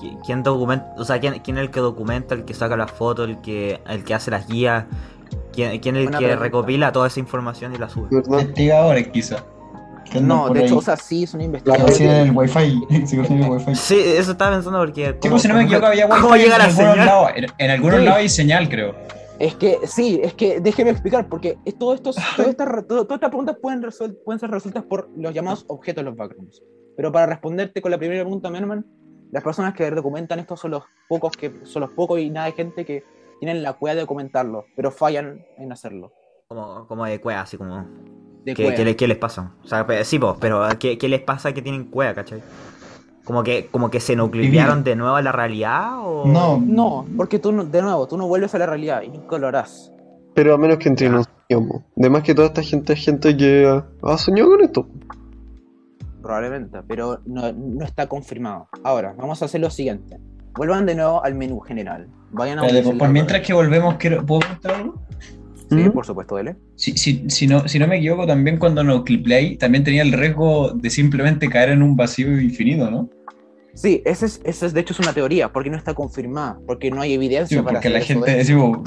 Speaker 2: ¿qui- ¿Quién documenta? O sea, ¿quién, quién es el que documenta, el que saca las fotos, el que, el que hace las guías? ¿Quién, quién es el
Speaker 5: Buena
Speaker 2: que
Speaker 5: pregunta.
Speaker 2: recopila toda esa información y la sube?
Speaker 3: Investigadores, quizá.
Speaker 5: No, de hecho, o sea, sí, es una
Speaker 3: La del wifi. [laughs] Sí, wifi.
Speaker 2: Eso estaba pensando porque.
Speaker 3: Sí,
Speaker 2: ¿cómo-
Speaker 3: pues, si no me equivoco, había wifi
Speaker 2: ¿Cómo llega
Speaker 3: en
Speaker 2: la
Speaker 3: algunos
Speaker 2: señal?
Speaker 3: lados. En, en algunos
Speaker 5: Sí.
Speaker 3: lados hay señal, creo.
Speaker 5: Es que sí, es que déjeme explicar, porque es- todo esto, [laughs] todas estas todo- preguntas pueden, pueden ser resueltas por los llamados objetos de los backgrounds. Pero para responderte con la primera pregunta, Merman, las personas que documentan esto son los pocos que son los pocos y nada de gente que tienen la cueva de documentarlo, pero fallan en hacerlo.
Speaker 2: Como, como de cueva, así como.
Speaker 5: De
Speaker 2: ¿Qué,
Speaker 5: cueva.
Speaker 2: qué le- qué les pasa? O sea, sí, pues, pero ¿qué, qué les pasa que tienen cueva, cachai? Como que, como que se nuclearon de nuevo a la realidad o.
Speaker 3: No,
Speaker 5: No, porque tú, no- de nuevo, tú no vuelves a la realidad y nunca lo harás.
Speaker 1: Pero a menos que entre nos soñamos. Además que toda esta gente es gente que ha, ha soñado con esto.
Speaker 5: Probablemente, pero no, no está confirmado. Ahora, vamos a hacer lo siguiente. Vuelvan de nuevo al menú general. Vayan a
Speaker 3: por
Speaker 5: Library.
Speaker 3: mientras que volvemos, quiero, ¿puedo preguntar algo?
Speaker 5: Sí,
Speaker 1: ¿Mm?
Speaker 5: por supuesto, dele.
Speaker 3: Si, si, si, no, si no me equivoco, también cuando no cliplay, también tenía el riesgo de simplemente caer en un vacío infinito, ¿no?
Speaker 5: Sí, esa es, esa es de hecho es una teoría, porque no está confirmada, porque no hay
Speaker 3: Sí,
Speaker 5: evidencia para
Speaker 3: porque la
Speaker 5: eso,
Speaker 3: gente,
Speaker 5: hecho.
Speaker 3: decimos,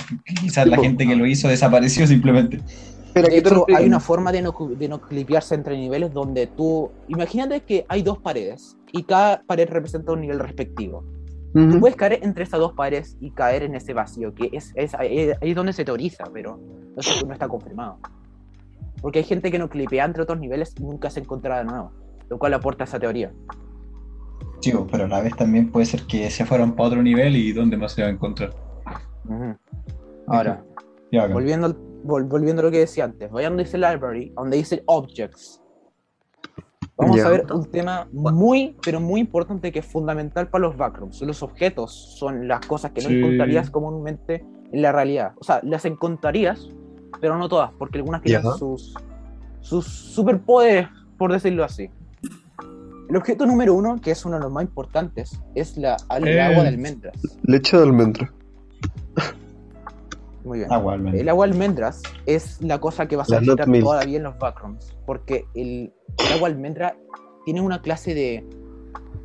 Speaker 3: quizás la
Speaker 1: Sí,
Speaker 3: gente que lo hizo desapareció simplemente.
Speaker 1: Pero
Speaker 5: De
Speaker 1: ¿qué te
Speaker 5: hecho, hay una forma de no, de no clipearse entre niveles donde tú... Imagínate que hay dos paredes y cada pared representa un nivel respectivo. Tú puedes caer entre estas dos paredes y caer en ese vacío, que es, es ahí ahí es donde se teoriza, pero no, está confirmado. Porque hay gente que no clipea entre otros niveles y nunca se encontrará de nuevo, lo cual aporta esa teoría.
Speaker 3: Chicos, pero a la vez también puede ser que se fueron para otro nivel y dónde más se va a encontrar.
Speaker 5: Ahora, volviendo, vol- volviendo a lo que decía antes, vayan donde dice library, donde dice objects. Vamos
Speaker 1: Ya.
Speaker 5: a ver un tema muy, pero muy importante que es fundamental para los backrooms. Los objetos son las cosas que no
Speaker 3: Sí.
Speaker 5: encontrarías comúnmente en la realidad. O sea, las encontrarías, pero no todas, porque algunas tienen
Speaker 1: Ya.
Speaker 5: sus, sus superpoderes, por decirlo así. El objeto número uno, que es uno de los más importantes, es la, el
Speaker 3: Eh.
Speaker 5: agua de almendras.
Speaker 1: Leche de almendra.
Speaker 5: Muy bien.
Speaker 3: Agua.
Speaker 5: El agua almendras es la cosa que vas a
Speaker 1: milk.
Speaker 5: todavía en los backrooms. Porque el, el agua almendra tiene una clase de,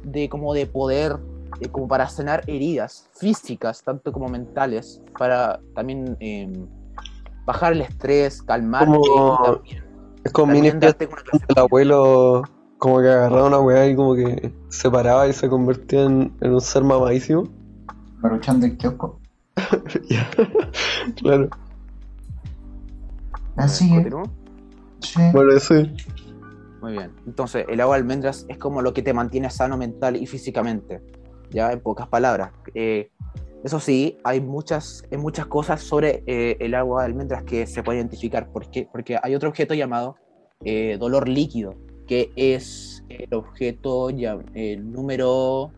Speaker 5: de como de poder, eh, como para sanar heridas físicas, tanto como mentales, para también eh, bajar el estrés, calmarte
Speaker 1: Como-
Speaker 5: y también,
Speaker 1: Es como
Speaker 5: también
Speaker 1: mini
Speaker 5: darte una clase
Speaker 1: el abuelo como que agarraba una weá y como que se paraba y se convertía en, en un ser mamadísimo.
Speaker 3: Maruchan del kiosco. [laughs]
Speaker 1: Ya. claro.
Speaker 3: Así es.
Speaker 5: ¿Continúo?
Speaker 3: Sí.
Speaker 1: Bueno, eso es.
Speaker 5: Muy bien. Entonces, el agua de almendras es como lo que te mantiene sano mental y físicamente. Ya, en pocas palabras. Eh, eso sí, hay muchas, hay muchas cosas sobre eh, el agua de almendras que se puede identificar. Porque, porque hay otro objeto llamado eh, dolor líquido, que es el objeto ya, el número.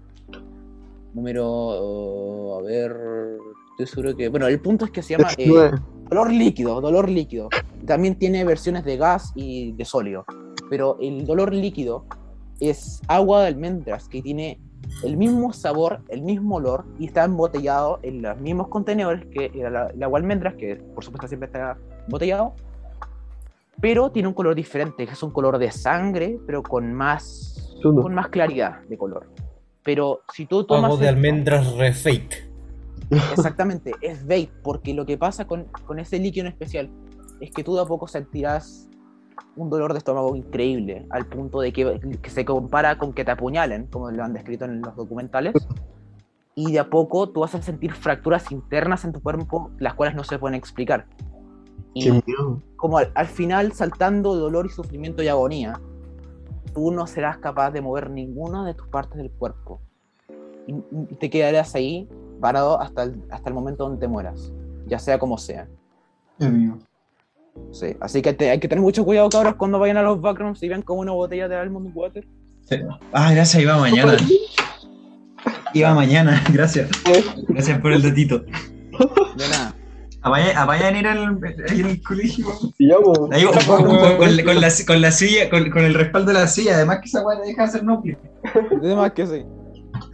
Speaker 5: Número. oh, a ver. Estoy seguro que. Bueno, el punto es que se llama. eh. Dolor líquido, dolor líquido. También tiene versiones de gas y de sólido. Pero el dolor líquido es agua de almendras que tiene el mismo sabor, el mismo olor y está embotellado en los mismos contenedores que el, el agua de almendras, que por supuesto siempre está embotellado. Pero tiene un color diferente, que es un color de sangre, pero con más, con más claridad de color. Pero si tú tomas.
Speaker 4: Agua de
Speaker 5: esto-
Speaker 4: almendras re fake.
Speaker 5: Exactamente, es vape, porque lo que pasa con, con ese líquido en especial es que tú de a poco sentirás un dolor de estómago increíble, al punto de que, que se compara con que te apuñalen, como lo han descrito en los documentales, y de a poco tú vas a sentir fracturas internas en tu cuerpo, las cuales no se pueden explicar. Y como al, al final saltando dolor y sufrimiento y agonía, tú no serás capaz de mover ninguna de tus partes del cuerpo. Y, y te quedarás ahí parado hasta el, hasta el momento donde te mueras, ya sea como sea. Sí, así que te- hay que tener mucho cuidado, cabros, cuando vayan a los backrooms y vean como una botella de Almond Water.
Speaker 3: Ah, gracias, iba mañana. Iba mañana, [laughs] gracias. Gracias por el datito.
Speaker 5: De nada.
Speaker 3: A vaya, a vayan a ir al, colegio. Ahí, con, con- con- con la, con la- silla, con, con el respaldo de la silla. Además que esa weá deja hacer núcleo.
Speaker 5: De más que sí.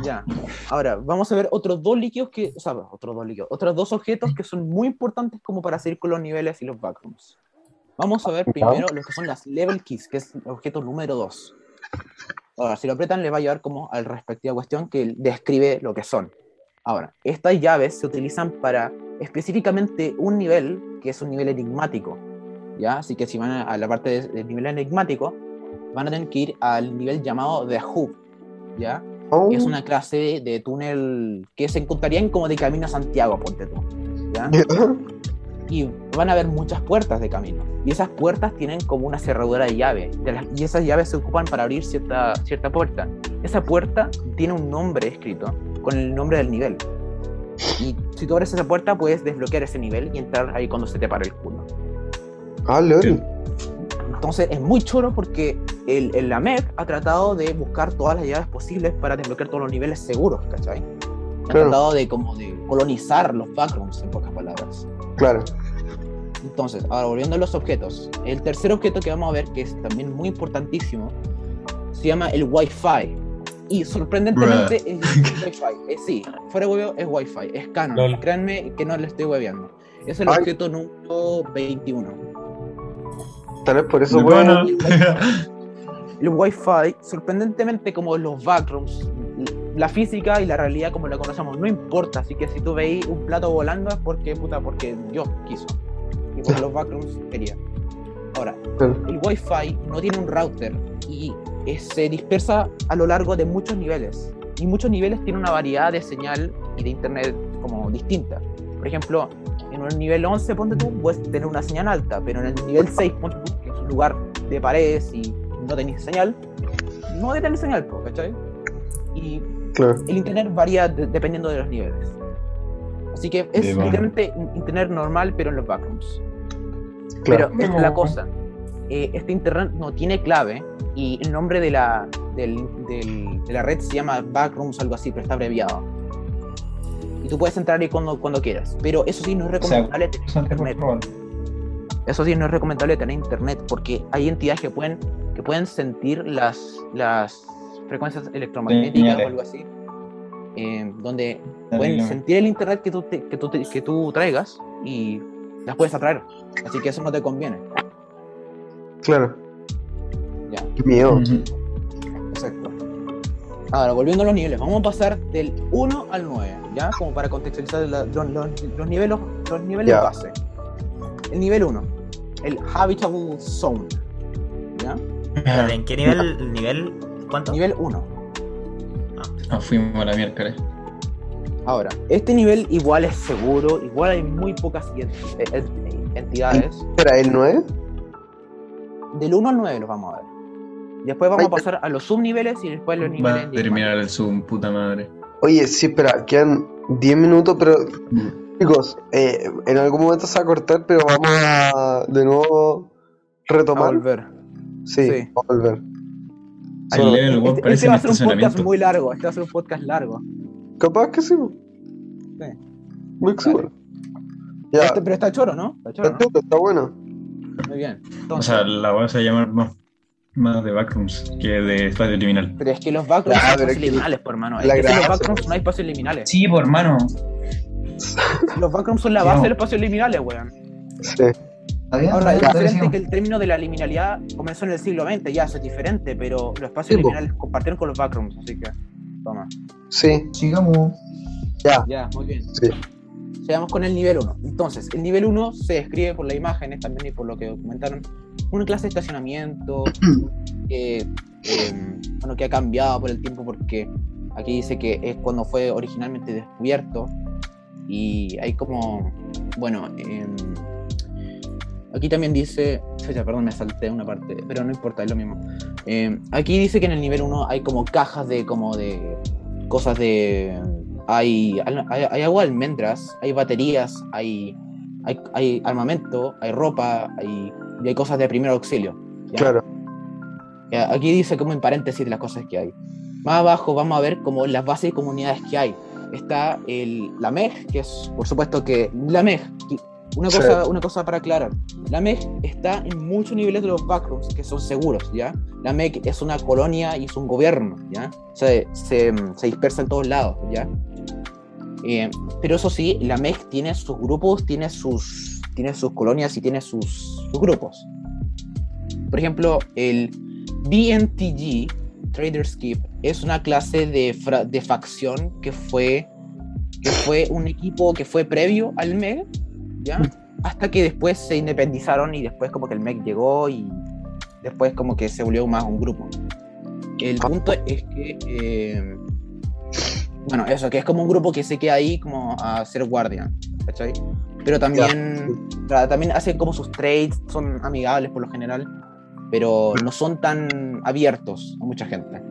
Speaker 5: Ya. Ahora, vamos a ver otros dos líquidos que, o sea, otros dos líquidos, otros dos objetos que son muy importantes como para seguir con los niveles y los backrooms. Vamos a ver primero lo que son las level keys, que es el objeto número 2. Ahora, si lo apretan, les va a llevar como a la respectiva cuestión que describe lo que son. Ahora, estas llaves se utilizan para específicamente un nivel que es un nivel enigmático. ¿ya? Así que si van a, la parte de- del nivel enigmático, van a tener que ir al nivel llamado The Hub. ¿ya?
Speaker 1: Oh,
Speaker 5: es una clase de túnel que se encontrarían como de camino a Santiago, ponte tú. ¿ya? Y van a haber muchas puertas de camino. Y esas puertas tienen como una cerradura de llave. de las- y esas llaves se ocupan para abrir cierta, cierta puerta. Esa puerta tiene un nombre escrito con el nombre del nivel. Y si tú abres esa puerta, puedes desbloquear ese nivel y entrar ahí cuando se te para el culo.
Speaker 1: Ah, lol.
Speaker 5: Entonces es muy choro porque el, el AMEC ha tratado de buscar todas las llaves posibles para desbloquear todos los niveles seguros, ¿cachai? Ha
Speaker 1: Claro.
Speaker 5: tratado de como de colonizar los backrooms, en pocas palabras.
Speaker 1: Claro.
Speaker 5: Entonces, ahora volviendo a los objetos. El tercer objeto que vamos a ver, que es también muy importantísimo, se llama el Wi-Fi. Y sorprendentemente es Wi-Fi. Eh, sí, fuera de huevo es Wi-Fi, es canon.
Speaker 4: Lol.
Speaker 5: Créanme que no le estoy hueveando. Es el
Speaker 1: Ay.
Speaker 5: objeto número 21.
Speaker 1: Tal vez por eso, weón.
Speaker 3: pana.
Speaker 5: el [laughs] Wi-Fi, sorprendentemente como los backrooms, la física y la realidad como la conocemos no importa, así que si tú veis un plato volando es porque, puta, porque yo quiso. Y por los backrooms quería. Ahora, el Wi-Fi no tiene un router y se dispersa a lo largo de muchos niveles. Y muchos niveles tienen una variedad de señal y de internet como distinta. Por ejemplo, en un nivel 11, ponte tú, puedes tener una señal alta, pero en el nivel 6, ponte tú, que es un lugar de paredes y no tenéis señal, no a tener señal, ¿cachai? Y
Speaker 1: Claro.
Speaker 5: el internet varía de- dependiendo de los niveles. Así que es literalmente un internet normal, pero en los backrooms.
Speaker 1: Claro.
Speaker 5: Pero esta es la cosa. eh, este internet no tiene clave y el nombre de la, del- del- de la red se llama Backrooms, algo así, pero está abreviado. Tú puedes entrar ahí cuando, cuando quieras. Pero eso sí no es
Speaker 3: O sea,
Speaker 5: recomendable tener internet. Eso sí no es recomendable tener internet porque hay entidades que pueden, que pueden sentir las, las frecuencias electromagnéticas o algo así. eh, donde pueden sentir el internet que tú, te- que, tú te- que tú traigas y las puedes atraer. Así que eso no te conviene.
Speaker 1: Claro.
Speaker 5: Ya.
Speaker 1: Qué miedo.
Speaker 5: Exacto. Ahora, volviendo a los niveles, vamos a pasar del 1 al 9, ¿ya? Como para contextualizar la- los, los- los niveles, los niveles
Speaker 1: Ya.
Speaker 5: base. El nivel 1, el Habitable Zone, ¿ya?
Speaker 2: Espérate, ¿En qué nivel? nivel ¿Cuánto?
Speaker 5: Nivel 1.
Speaker 3: Nos fuimos a la miércoles.
Speaker 5: Ahora, este nivel igual es seguro, igual hay muy pocas eh, ent- entidades.
Speaker 1: Espera, ¿el 9?
Speaker 5: Del 1 al 9 los vamos a ver. Después vamos a pasar a los subniveles y después los
Speaker 3: Va
Speaker 5: niveles.
Speaker 3: a terminar el Zoom, puta madre.
Speaker 1: Oye, sí, espera, quedan 10 minutos, pero chicos, eh, en algún momento se va a cortar, pero vamos a de nuevo
Speaker 5: A
Speaker 1: retomar.
Speaker 5: volver.
Speaker 1: Sí,
Speaker 5: Sí.
Speaker 1: a volver. Solo-
Speaker 5: Este, este va a ser un podcast muy largo. Este va a ser un podcast largo.
Speaker 1: Capaz que sí.
Speaker 5: Sí.
Speaker 1: Muy seguro. Ya,
Speaker 5: Este- pero está choro, ¿no? Está choro,
Speaker 1: está,
Speaker 5: ¿no?
Speaker 1: está bueno.
Speaker 5: Muy bien.
Speaker 3: O sea, la voy a llamar más, más de backrooms que de espacio liminal.
Speaker 5: pero es que los backrooms son espacios
Speaker 1: que-
Speaker 5: liminales, por hermano. Es
Speaker 1: la
Speaker 5: que sin los backrooms no hay espacios liminales.
Speaker 3: Sí, por hermano.
Speaker 5: Los backrooms son la base
Speaker 3: no.
Speaker 5: de los espacios liminales, weón.
Speaker 1: Sí.
Speaker 5: Ahora, es diferente que el término de la liminalidad comenzó en el siglo XX, ya, eso es diferente, pero los espacios
Speaker 1: Sí, po.
Speaker 5: liminales compartieron con los backrooms, así que, toma.
Speaker 1: Sí,
Speaker 3: Sigamos.
Speaker 1: ya.
Speaker 5: Ya, muy bien.
Speaker 1: Sí.
Speaker 5: Llegamos con el nivel 1. Entonces, el nivel 1 se describe por las imágenes también y por lo que documentaron. Una clase de estacionamiento [clears throat] que, eh, bueno, que ha cambiado por el tiempo porque aquí dice que es cuando fue originalmente descubierto y hay como, bueno, em, aquí también dice, perdón, me salté una parte, pero no importa, es lo mismo. Eh, aquí dice que en el nivel 1 hay como cajas de como de cosas de hay, hay, hay agua de almendras, hay baterías, hay, hay, hay armamento, hay ropa, hay, y hay cosas de primer auxilio. ¿ya?
Speaker 1: Claro.
Speaker 5: Ya, Aquí dice como en paréntesis las cosas que hay. Más abajo vamos a ver como las bases y comunidades que hay. Está el, la MEG, que es por supuesto que la MEG, una
Speaker 1: Sí.
Speaker 5: cosa, una cosa para aclarar, la MEG está en muchos niveles de los backrooms que son seguros, ¿ya? La MEG es una colonia y es un gobierno, ¿ya? Se, se, se dispersa en todos lados, ¿ya? Eh, pero eso sí, la MEG tiene sus grupos, tiene sus, tiene sus colonias y tiene sus, sus grupos. Por ejemplo, el BNTG, Traders Keep, es una clase de, de facción que fue, que fue un equipo que fue previo al MEG, ¿ya? Hasta que después se independizaron y después como que el MEG llegó y después como que se volvió más un grupo. El punto es que, eh, bueno, eso, que es como un grupo que se queda ahí como a ser guardia, ¿cachai? Pero también, claro, también hacen como sus trades, son amigables por lo general, pero no son tan abiertos a mucha gente.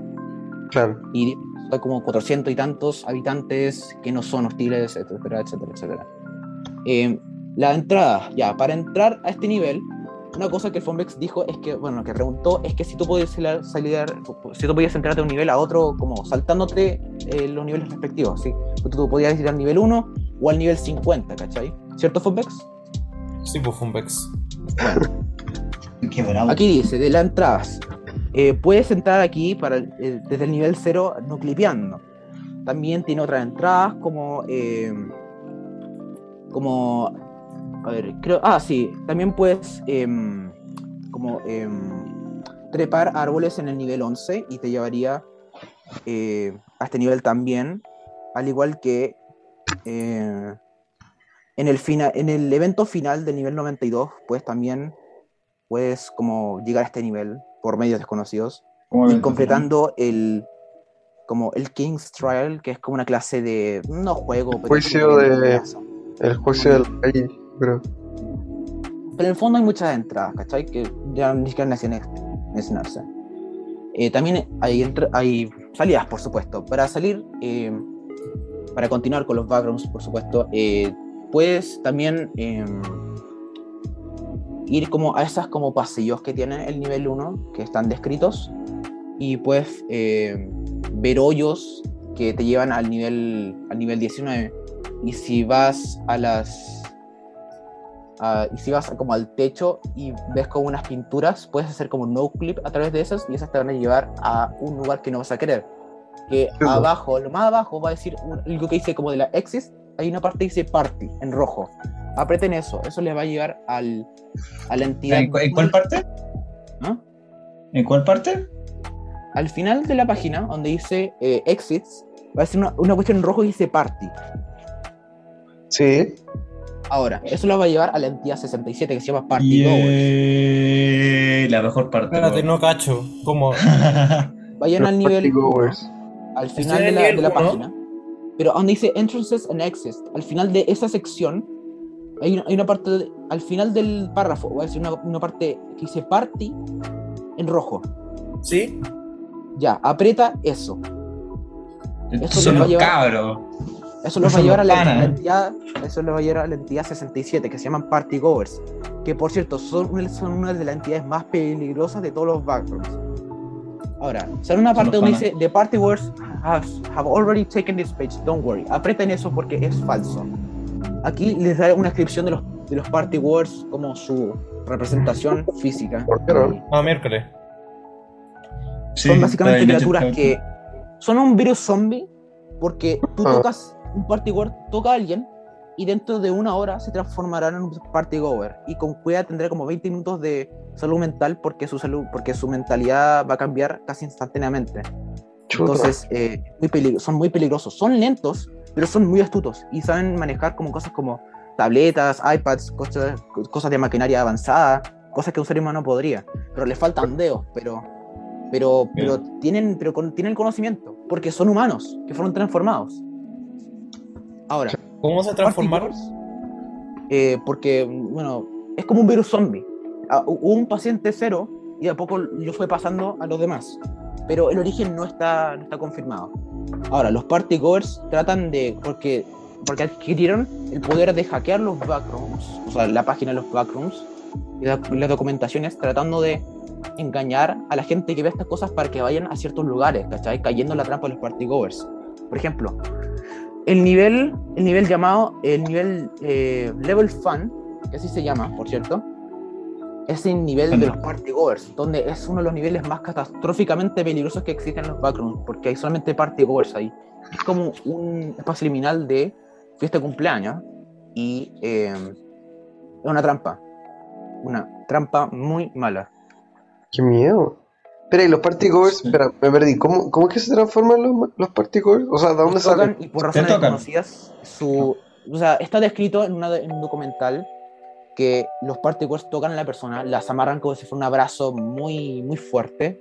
Speaker 1: Claro.
Speaker 5: Y hay como 400 y tantos habitantes que no son hostiles, etcétera, etcétera, etcétera. Eh, la entrada, ya, para entrar a este nivel, una cosa que Fonbex dijo es que, bueno, que preguntó es que si tú podías salir, salir- si tú podías entrar de un nivel a otro, como saltándote eh, los niveles respectivos, ¿sí? Tú, tú podías ir al nivel 1 o al nivel 50, ¿cachai? ¿Cierto, Fonbex?
Speaker 4: Sí, pues.
Speaker 3: Qué bravo.
Speaker 5: Aquí dice, de las entradas, eh, puedes entrar aquí para, el- eh, desde el nivel 0 no clipeando. También tiene otras entradas como... eh, como... A ver, creo... Ah, sí, también puedes em, como em, trepar árboles en el nivel 11 y te llevaría eh, a este nivel también, al igual que... eh, en el, fina- en el evento final del nivel 92, pues también puedes como llegar a este nivel por medios desconocidos
Speaker 3: ¿Cómo
Speaker 5: y completando el como el King's Trial que es como una clase de no juego pero, es
Speaker 1: Juicio de- El juicio del rey,
Speaker 5: pero en el fondo hay muchas entradas ¿cachai? que ya ni siquiera mencionarse Eh, también hay, hay salidas por supuesto. Para salir eh, para continuar con los backgrounds por supuesto eh, puedes también eh, ir como a esas como pasillos que tiene el nivel 1 que están descritos y puedes eh, ver hoyos que te llevan al nivel al nivel 19 y si vas a las a- y si vas como al techo y ves como unas pinturas puedes hacer como no clip a través de esas y esas te van a llevar a un lugar que no vas a querer que
Speaker 1: Sí,
Speaker 5: abajo lo más abajo va a decir un- algo que dice como de la exist hay una parte que dice party en rojo aprieten eso eso les va a llevar al a la entidad
Speaker 3: ¿En, cu- en cuál parte?
Speaker 5: ¿no?
Speaker 3: ¿En cuál parte?
Speaker 5: al final de la página, donde dice eh, exits, va a ser una, una cuestión en rojo que dice party.
Speaker 1: Sí.
Speaker 5: Ahora, eso lo va a llevar a la entidad 67 que se llama Party Goers.
Speaker 3: Yeah, La mejor parte.
Speaker 4: Espérate, no cacho. ¿Cómo? [laughs]
Speaker 5: Vayan al nivel
Speaker 1: Party goers.
Speaker 5: al final de la, de la página. Pero donde dice entrances and exits, al final de esa sección, hay una, hay una parte, de- al final del párrafo, va a decir una, una parte que dice party en rojo.
Speaker 4: ¿Sí?
Speaker 5: Ya, aprieta eso. Eso
Speaker 3: son los cabros.
Speaker 5: Eso los va a llevar a la, la entidad, eso los va a llevar a la entidad 67, que se llaman Party Goers, que por cierto son, una- son una de las entidades más peligrosas de todos los backgrounds. Ahora, sale una parte donde dice The Party Goers have, have already taken this page, don't worry. Aprieten eso porque es falso. Aquí les da una descripción de los, de los Party Goers como su representación física.
Speaker 1: ¿Por qué no?
Speaker 4: Ah, miércoles.
Speaker 3: Sí,
Speaker 5: son básicamente criaturas que son un virus zombie porque tú
Speaker 1: Ah.
Speaker 5: tocas un party goer, toca a alguien y dentro de una hora se transformarán en un party goer. Y con cuidado tendrá como 20 minutos de salud mental porque su salud porque su mentalidad va a cambiar casi instantáneamente.
Speaker 1: Chuta.
Speaker 5: entonces eh, muy son muy peligrosos. Son lentos pero son muy astutos y saben manejar como cosas como tabletas iPads cosas, cosas de maquinaria avanzada cosas que un ser humano podría. Pero les faltan dedos pero pero pero tienen pero con- tienen conocimiento porque son humanos que fueron transformados ahora
Speaker 4: ¿Cómo se transformaron?
Speaker 5: Party Goers, eh, porque bueno es como un virus zombie. Ah, hu- Hubo un paciente cero y de a poco lo fue pasando a los demás. Pero el origen no está, no está confirmado. Ahora, los partygoers tratan de. Porque, porque adquirieron el poder de hackear los backrooms, o sea, la página de los backrooms y la- las documentaciones, tratando de engañar a la gente que ve estas cosas para que vayan a ciertos lugares, ¿cachai? Cayendo en la trampa de los partygoers. Por ejemplo, el nivel, el nivel llamado, el nivel eh, level fun, que así se llama, por cierto, es el nivel de los partygoers, donde es uno de los niveles más catastróficamente peligrosos que existen en los backrooms, porque hay solamente partygoers ahí. Es como un espacio liminal de fiesta de cumpleaños y eh, es una trampa. Una trampa muy mala.
Speaker 1: Qué miedo. Espera, y los partygoers,
Speaker 3: Sí.
Speaker 1: espera, me perdí. ¿Cómo, cómo es que se transforman los, los partygoers? O sea, ¿de dónde salen?
Speaker 5: y por razones desconocidas, su, o sea, está descrito en, una- en un documental que los partygoers tocan a la persona, las amarran como si fuera un abrazo muy, muy fuerte,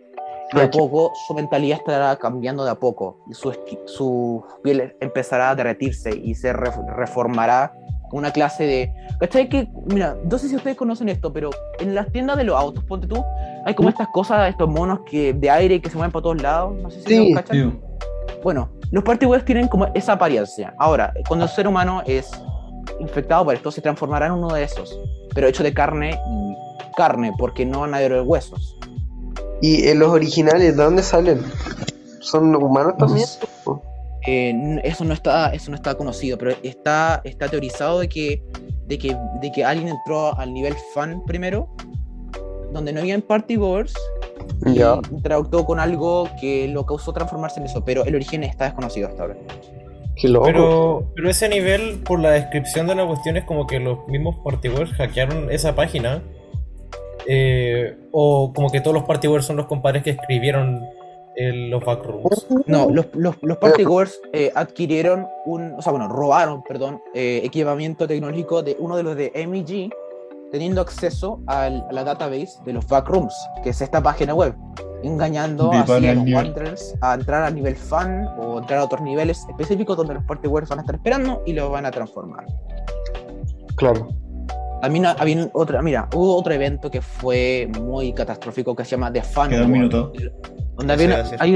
Speaker 5: y de a poco su mentalidad estará cambiando de a poco, y su, su piel empezará a derretirse y se re- reformará una clase de... ¿Cachai? Que, mira, no sé si ustedes conocen esto, pero en las tiendas de los autos, ponte tú, hay como
Speaker 1: ¿Mm?
Speaker 5: estas cosas, estos monos que, de aire que se mueven para todos lados, no sé si
Speaker 1: Sí,
Speaker 5: los.
Speaker 3: Sí.
Speaker 5: Bueno, los partygoers tienen como esa apariencia. Ahora, cuando el ser humano es infectado por esto, se transformará en uno de esos, pero hecho de carne y carne, porque no van a haber huesos.
Speaker 1: ¿Y en los originales, de dónde salen? ¿Son humanos también?
Speaker 5: Eh, eso no está, eso no está conocido, pero está, está teorizado de que, de que, de que alguien entró al nivel fan primero, donde no habían partygoers, y
Speaker 1: Ya.
Speaker 5: interactuó con algo que lo causó transformarse en eso, pero el origen está desconocido hasta ahora.
Speaker 1: Qué loco.
Speaker 4: Pero, pero ese nivel, por la descripción de la cuestión, es como que los mismos partywares hackearon esa página. eh, o como que todos los partywares son los compadres que escribieron el- los backrooms.
Speaker 5: No, los, los, los partygoers eh, adquirieron un, o sea, bueno, robaron, perdón, eh, equipamiento tecnológico de uno de los de MEG, teniendo acceso al- a la database de los backrooms, que es esta página web, engañando así a los wanderers a entrar al nivel fan o entrar a otros niveles específicos donde los partygoers van a estar esperando y los van a transformar.
Speaker 1: Claro.
Speaker 5: También ha- había otra, mira, hubo otro evento que fue muy catastrófico que se llama The Fan
Speaker 3: Queda un minuto.
Speaker 5: donde había una, hay,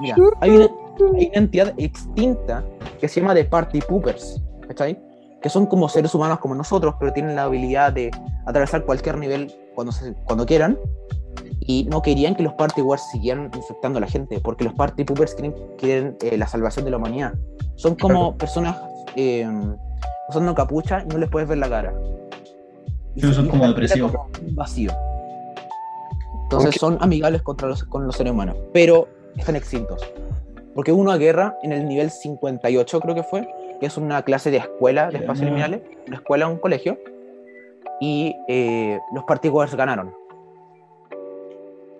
Speaker 5: mira, hay una, hay una entidad extinta que se llama The Party Poopers, ¿cachai? Que son como seres humanos como nosotros, pero tienen la habilidad de atravesar cualquier nivel cuando, se- cuando quieran. Y no querían que los Party Wars siguieran infectando a la gente, porque los Party Poopers quieren, quieren eh, la salvación de la humanidad. Son como personas eh, usando capucha y no les puedes ver la cara. Y
Speaker 3: Sí, son como depresivos.
Speaker 5: como un vacío. Entonces son amigables contra los, con los seres humanos, pero están extintos. Porque hubo una guerra en el nivel 58, creo que fue, que es una clase de escuela de espacios liminales, una escuela, un colegio, y eh, los partygoers ganaron.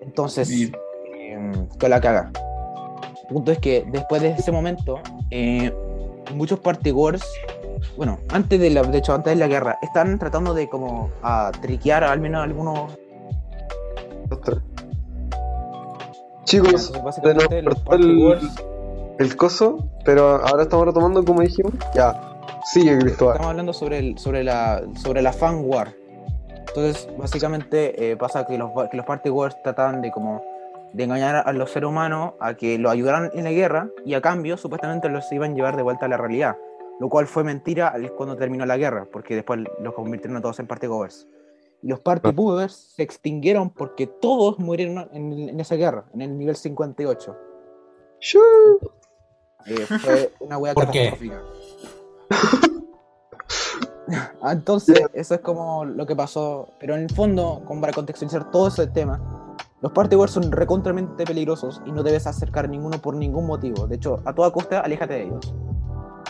Speaker 5: Entonces, eh, que la caga. El punto es que después de ese momento, eh, muchos partygoers, bueno, antes de la, de hecho, antes de la guerra, están tratando de como a triquear al menos algunos.
Speaker 1: Chicos,
Speaker 5: Entonces, básicamente, los
Speaker 1: el, el coso, pero ahora estamos retomando como dijimos. Ya. Sigue, Cristóbal.
Speaker 5: estamos hablando sobre, el, sobre, la, sobre la fan war. Entonces, básicamente eh, pasa que los, que los partygoers trataban de como de engañar a los seres humanos a que los ayudaran en la guerra y a cambio supuestamente los iban a llevar de vuelta a la realidad, lo cual fue mentira cuando terminó la guerra, porque después los convirtieron a todos en partygoers. Y los partygoers se extinguieron porque todos murieron en, en esa guerra, en el nivel 58.
Speaker 1: Shoo.
Speaker 5: Eh, fue una wea
Speaker 4: ¿Por qué?
Speaker 5: catastrófica. Ah, [laughs] Entonces, eso es como lo que pasó. Pero en el fondo, como para contextualizar todo ese tema, los partygoers son recontramente peligrosos y no debes acercar a ninguno por ningún motivo. De hecho, a toda costa, aléjate de ellos.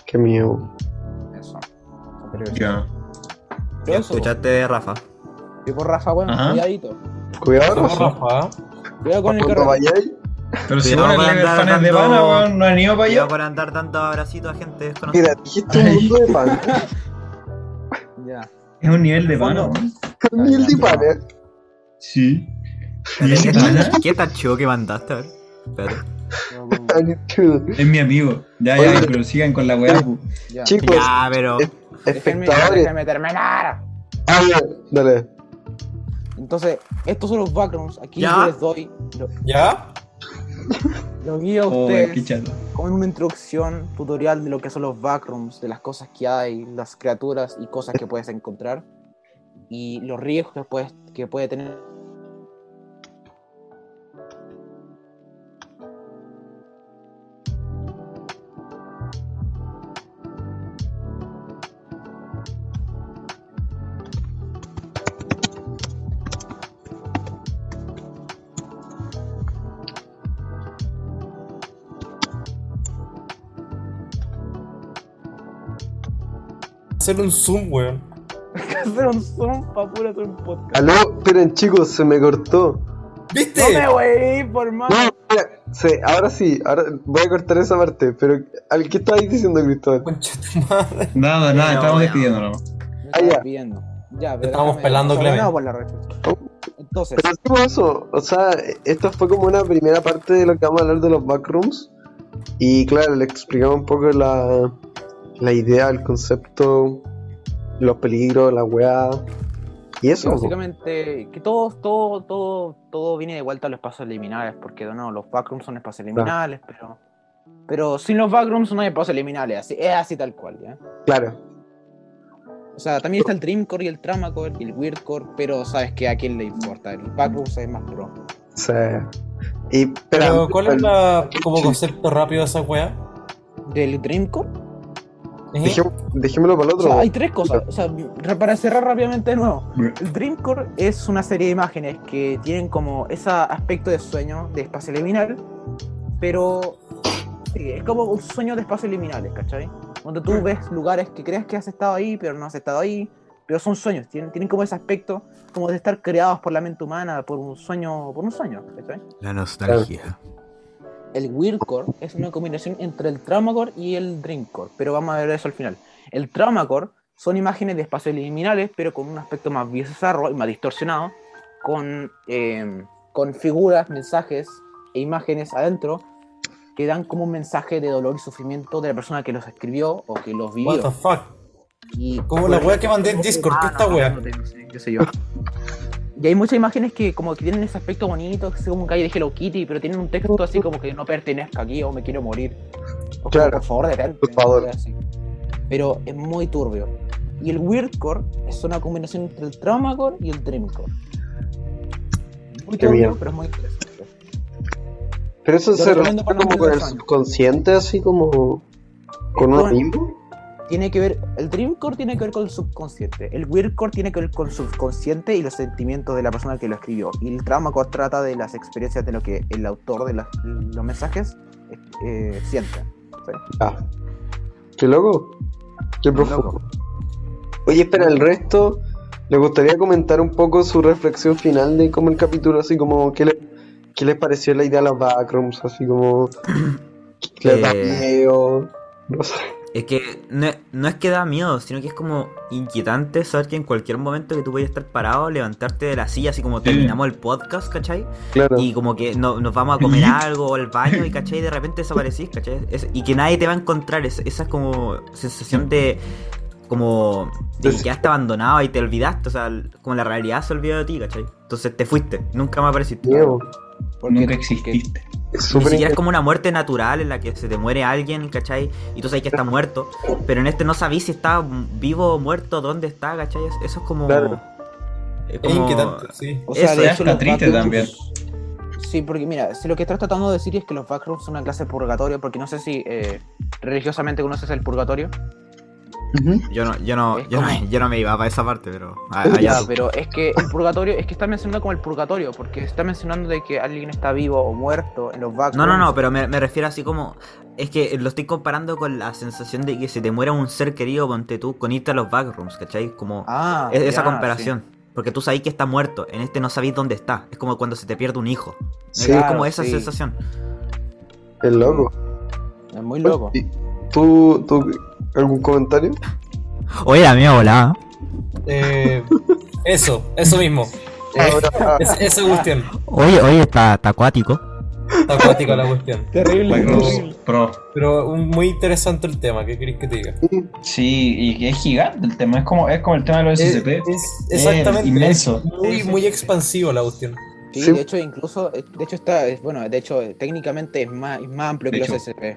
Speaker 1: Qué miedo.
Speaker 5: Eso.
Speaker 3: Ya.
Speaker 5: Eso,
Speaker 2: Escuchaste, Rafa.
Speaker 5: y por Rafa, bueno,
Speaker 3: Ajá.
Speaker 5: cuidadito.
Speaker 1: Cuidado, Rafa.
Speaker 5: Cuidado con el carro.
Speaker 1: vayáis,
Speaker 3: Pero si el level
Speaker 2: andar
Speaker 3: de pana, weón, no han ido para allá.
Speaker 2: con andar dando abracitos a gente desconocida.
Speaker 1: Mira, dijiste un mundo de pan. [laughs]
Speaker 5: Ya.
Speaker 3: Es un nivel de pana, weón.
Speaker 1: Mil de pan, eh.
Speaker 3: Sí.
Speaker 2: ¿Qué,
Speaker 3: Nivel de pana
Speaker 2: ¿Qué tan chivo que mandaste? A ver. Espérate.
Speaker 3: es mi amigo. Ya,
Speaker 1: Oye.
Speaker 3: ya, pero sigan con la weá. pu.
Speaker 5: Ya.
Speaker 1: Chicos,
Speaker 2: Ya, pero.
Speaker 1: espectadores.
Speaker 5: déjenme terminar.
Speaker 1: Ah, dale.
Speaker 5: Entonces, estos son los backrooms. Aquí
Speaker 2: ¿Ya?
Speaker 5: yo les doy, lo,
Speaker 4: ¿Ya?
Speaker 5: Lo guío a
Speaker 3: Oh,
Speaker 5: como una introducción tutorial de lo que son los backrooms, de las cosas que hay, las criaturas y cosas que puedes encontrar y los riesgos que, puedes, que puede tener. [laughs]
Speaker 4: Hacer un zoom, weón.
Speaker 5: hacer un zoom para puro hacer un podcast.
Speaker 1: Aló, esperen chicos, se me cortó.
Speaker 4: ¿Viste?
Speaker 5: No me voy a ir por más.
Speaker 1: No, sí, ahora sí, ahora voy a cortar esa parte, pero ¿al qué estabais diciendo, Cristóbal?
Speaker 4: Concha tu madre.
Speaker 3: Nada, nada,
Speaker 2: No,
Speaker 3: estamos
Speaker 2: no.
Speaker 3: despidiéndonos.
Speaker 1: Ah, ya.
Speaker 5: pidiendo. Ya, pero
Speaker 4: Estamos
Speaker 5: déjame-
Speaker 4: pelando,
Speaker 5: o sea,
Speaker 4: Clemen.
Speaker 5: no, por la respuesta. Entonces,
Speaker 1: Pero hacemos eso, o sea, esto fue como una primera parte de lo que vamos a hablar de los backrooms. Y claro, le explicamos un poco la, la idea, el concepto, los peligros, la weá. Y eso.
Speaker 5: básicamente, que todo, todo, todo, todo viene de vuelta a los espacios liminales, porque no, los backrooms son espacios liminales, pero, pero sin los backrooms no hay espacios liminales, así, es así tal cual, ¿ya?
Speaker 1: Claro.
Speaker 5: O sea, también está el Dreamcore y el Tramacore y el Weirdcore, pero sabes que a quién le importa, el backrooms es más pro.
Speaker 1: Y, espera,
Speaker 4: Pero, ¿cuál es la, como
Speaker 1: Sí.
Speaker 4: concepto rápido de esa weá?
Speaker 5: ¿Del Dreamcore?
Speaker 1: Dejé- dejémoslo para el
Speaker 5: O
Speaker 1: otro.
Speaker 5: sea, hay tres cosas, o sea, ra- para cerrar rápidamente de nuevo, El Dreamcore es una serie de imágenes que tienen como ese aspecto de sueño, de espacio liminal, pero sí, es como un sueño de espacios liminales, ¿cachai? Donde tú ves lugares que crees que has estado ahí, pero no has estado ahí, pero son sueños, tienen, tienen como ese aspecto como de estar creados por la mente humana, por un sueño, por un sueño, ¿cachai?
Speaker 2: La nostalgia.
Speaker 5: El Weirdcore es una combinación entre el Traumacore y el Dreamcore, pero vamos a ver eso al final. El Traumacore son imágenes de espacios liminales, pero con un aspecto más bizarro y más distorsionado, con, eh, con figuras, mensajes e imágenes adentro que dan como un mensaje de dolor y sufrimiento de la persona que los escribió o que los
Speaker 4: What
Speaker 5: vivió.
Speaker 4: the fuck?
Speaker 5: Y,
Speaker 4: Como la wea que mandé en Discord, ¿qué esta wea?
Speaker 5: no tengo, sí, qué sé yo. Y hay muchas imágenes que como que tienen ese aspecto bonito, que es como que hay de Hello Kitty, pero tienen un texto así como que no pertenezco aquí o me quiero morir. O como,
Speaker 1: Claro.
Speaker 5: por favor, detente.
Speaker 1: Por favor.
Speaker 5: así. Pero es muy turbio. Y el Weirdcore es una combinación entre el Traumacore y el Dreamcore. Muy
Speaker 1: Qué
Speaker 5: turbio,
Speaker 1: bien.
Speaker 5: pero es muy interesante.
Speaker 1: Pero eso
Speaker 5: Lo
Speaker 1: se
Speaker 5: no
Speaker 1: como con el subconsciente, así como. con uno mismo.
Speaker 5: Tiene que ver, el Dreamcore tiene que ver con el subconsciente, el Weirdcore tiene que ver con el subconsciente y los sentimientos de la persona que lo escribió, y el Traumacore trata de las experiencias de lo que el autor de las- los mensajes eh, siente. ¿sí?
Speaker 1: Ah. Qué loco. Qué profundo.
Speaker 5: loco.
Speaker 1: Oye, espera, el resto. ¿Le gustaría comentar un poco su reflexión final de cómo el capítulo, así como, qué, le- qué les pareció la idea de los backrooms? Así como. [clears throat] ¿Qué les da
Speaker 2: Eh,
Speaker 1: miedo? No sé.
Speaker 2: Es que no, no es que da miedo, sino que es como inquietante saber que en cualquier momento que tú vayas a estar parado, levantarte de la silla, así como terminamos el podcast, ¿cachai?
Speaker 1: Claro.
Speaker 2: Y como que no- nos vamos a comer algo o al baño y, ¿cachai? De repente desaparecís, ¿cachai? Es- y que nadie te va a encontrar, es- esa es como sensación de... Como de que quedaste abandonado y te olvidaste, o sea, como la realidad se olvidó de ti, ¿cachai? Entonces te fuiste, nunca más apareciste.
Speaker 1: Miedo.
Speaker 5: Porque-
Speaker 3: Nunca exististe.
Speaker 1: Es
Speaker 2: Ni
Speaker 1: súper
Speaker 2: siquiera es como una muerte natural en la que se te muere alguien, ¿cachai? Y tú sabes que está muerto. Pero en este no sabís si está vivo o muerto, dónde está, ¿cachai? Eso es como.
Speaker 1: Claro.
Speaker 2: Es
Speaker 4: Es
Speaker 2: como-
Speaker 4: inquietante, sí.
Speaker 5: O sea,
Speaker 2: Eso
Speaker 3: está triste
Speaker 5: backrooms-
Speaker 3: también.
Speaker 5: Sí, porque mira, si lo que estás tratando de decir es que los backrooms son una clase de purgatorio, porque no sé si eh, religiosamente conoces el purgatorio.
Speaker 2: Yo no, yo no, yo no,
Speaker 5: como-
Speaker 2: yo no me iba para esa parte, pero.
Speaker 5: Ya, pero es que el purgatorio, es que está mencionando como el purgatorio, porque está mencionando de que alguien está vivo o muerto en los backrooms.
Speaker 2: No, no, no, pero me, me refiero así como. Es que lo estoy comparando con la sensación de que se te muera un ser querido, ponte tú, con irte a los backrooms, ¿cachai? Como.
Speaker 5: Ah,
Speaker 2: es- esa comparación. Porque tú sabés que está muerto, en este no sabéis dónde está. Es como cuando se te pierde un hijo.
Speaker 1: Sí,
Speaker 2: es
Speaker 5: Claro,
Speaker 2: como esa
Speaker 5: sí.
Speaker 2: sensación.
Speaker 1: Es loco.
Speaker 5: Es muy loco.
Speaker 1: ¿Y ¿Tú, tú, algún comentario?
Speaker 2: Oye, la mía volada.
Speaker 4: Eh, eso, eso mismo. Eh,
Speaker 1: Ahora,
Speaker 4: es- esa cuestión.
Speaker 2: Oye, oye, está, está acuático.
Speaker 4: Está acuática la cuestión.
Speaker 5: Terrible.
Speaker 3: Pro.
Speaker 4: Pero un- muy interesante el tema, ¿qué querés que te diga?
Speaker 3: Sí, y que es gigante el tema. Es como, es como el tema de los
Speaker 4: Es,
Speaker 3: SCP.
Speaker 4: es- exactamente.
Speaker 3: inmenso.
Speaker 4: es muy, muy expansivo la cuestión.
Speaker 5: Sí,
Speaker 1: Sí.
Speaker 5: de hecho, incluso, de hecho está, es- bueno, de hecho, técnicamente es más, es más amplio
Speaker 3: De
Speaker 5: que
Speaker 3: hecho.
Speaker 5: los SP.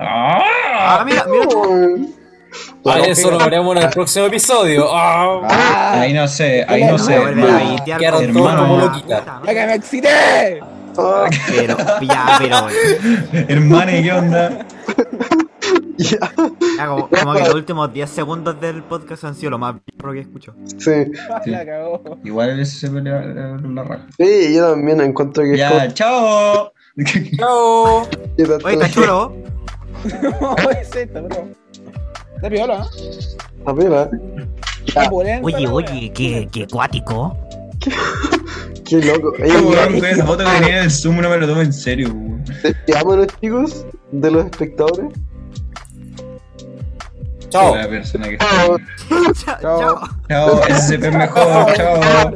Speaker 2: Ah,
Speaker 3: ¡Ah!
Speaker 2: mira, mira.
Speaker 4: Ah, eso lo veremos en el próximo episodio. Ah,
Speaker 5: ¡Ah!
Speaker 3: Ahí no sé, ahí no sé.
Speaker 2: Se a
Speaker 4: Quedaron
Speaker 3: todos como
Speaker 4: loquitas.
Speaker 2: Puta
Speaker 5: ¡Ya que me excité!
Speaker 1: Ah,
Speaker 2: Pero, ya, pero.
Speaker 3: Hermano, ¿y ¿qué onda?
Speaker 1: ya,
Speaker 2: ya, como, como que los últimos 10 segundos del podcast han sido lo más birro que escucho.
Speaker 1: sí.
Speaker 3: Sí.
Speaker 5: La cagó.
Speaker 3: Igual el SCP le va le va a dar la raja.
Speaker 1: Sí, yo también encuentro que
Speaker 3: Ya, chao.
Speaker 4: chao.
Speaker 2: Oye, está chulo. [laughs]
Speaker 5: No, es esta, bro. Está piola, ¿eh?
Speaker 1: Está pena.
Speaker 5: Está pulenta
Speaker 2: Oye,
Speaker 5: la
Speaker 2: oye, qué, qué cuático.
Speaker 1: Qué loco. Ey,
Speaker 3: weón, esa foto que tenía en el Zoom no me lo tomo en serio, weón.
Speaker 1: despidámonos, chicos, de los espectadores.
Speaker 4: Chao.
Speaker 3: La persona que
Speaker 1: Chao.
Speaker 3: está.
Speaker 2: Chao.
Speaker 5: Chao.
Speaker 3: Chao, SCP viejo, chao.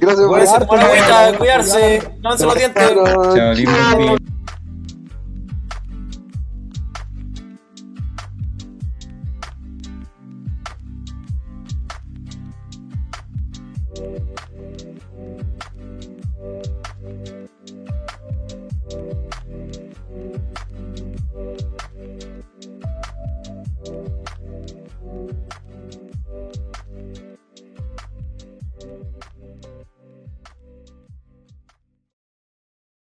Speaker 1: Gracias por
Speaker 4: Cuídense, cuidarse. Lávense los dientes.
Speaker 1: Chao.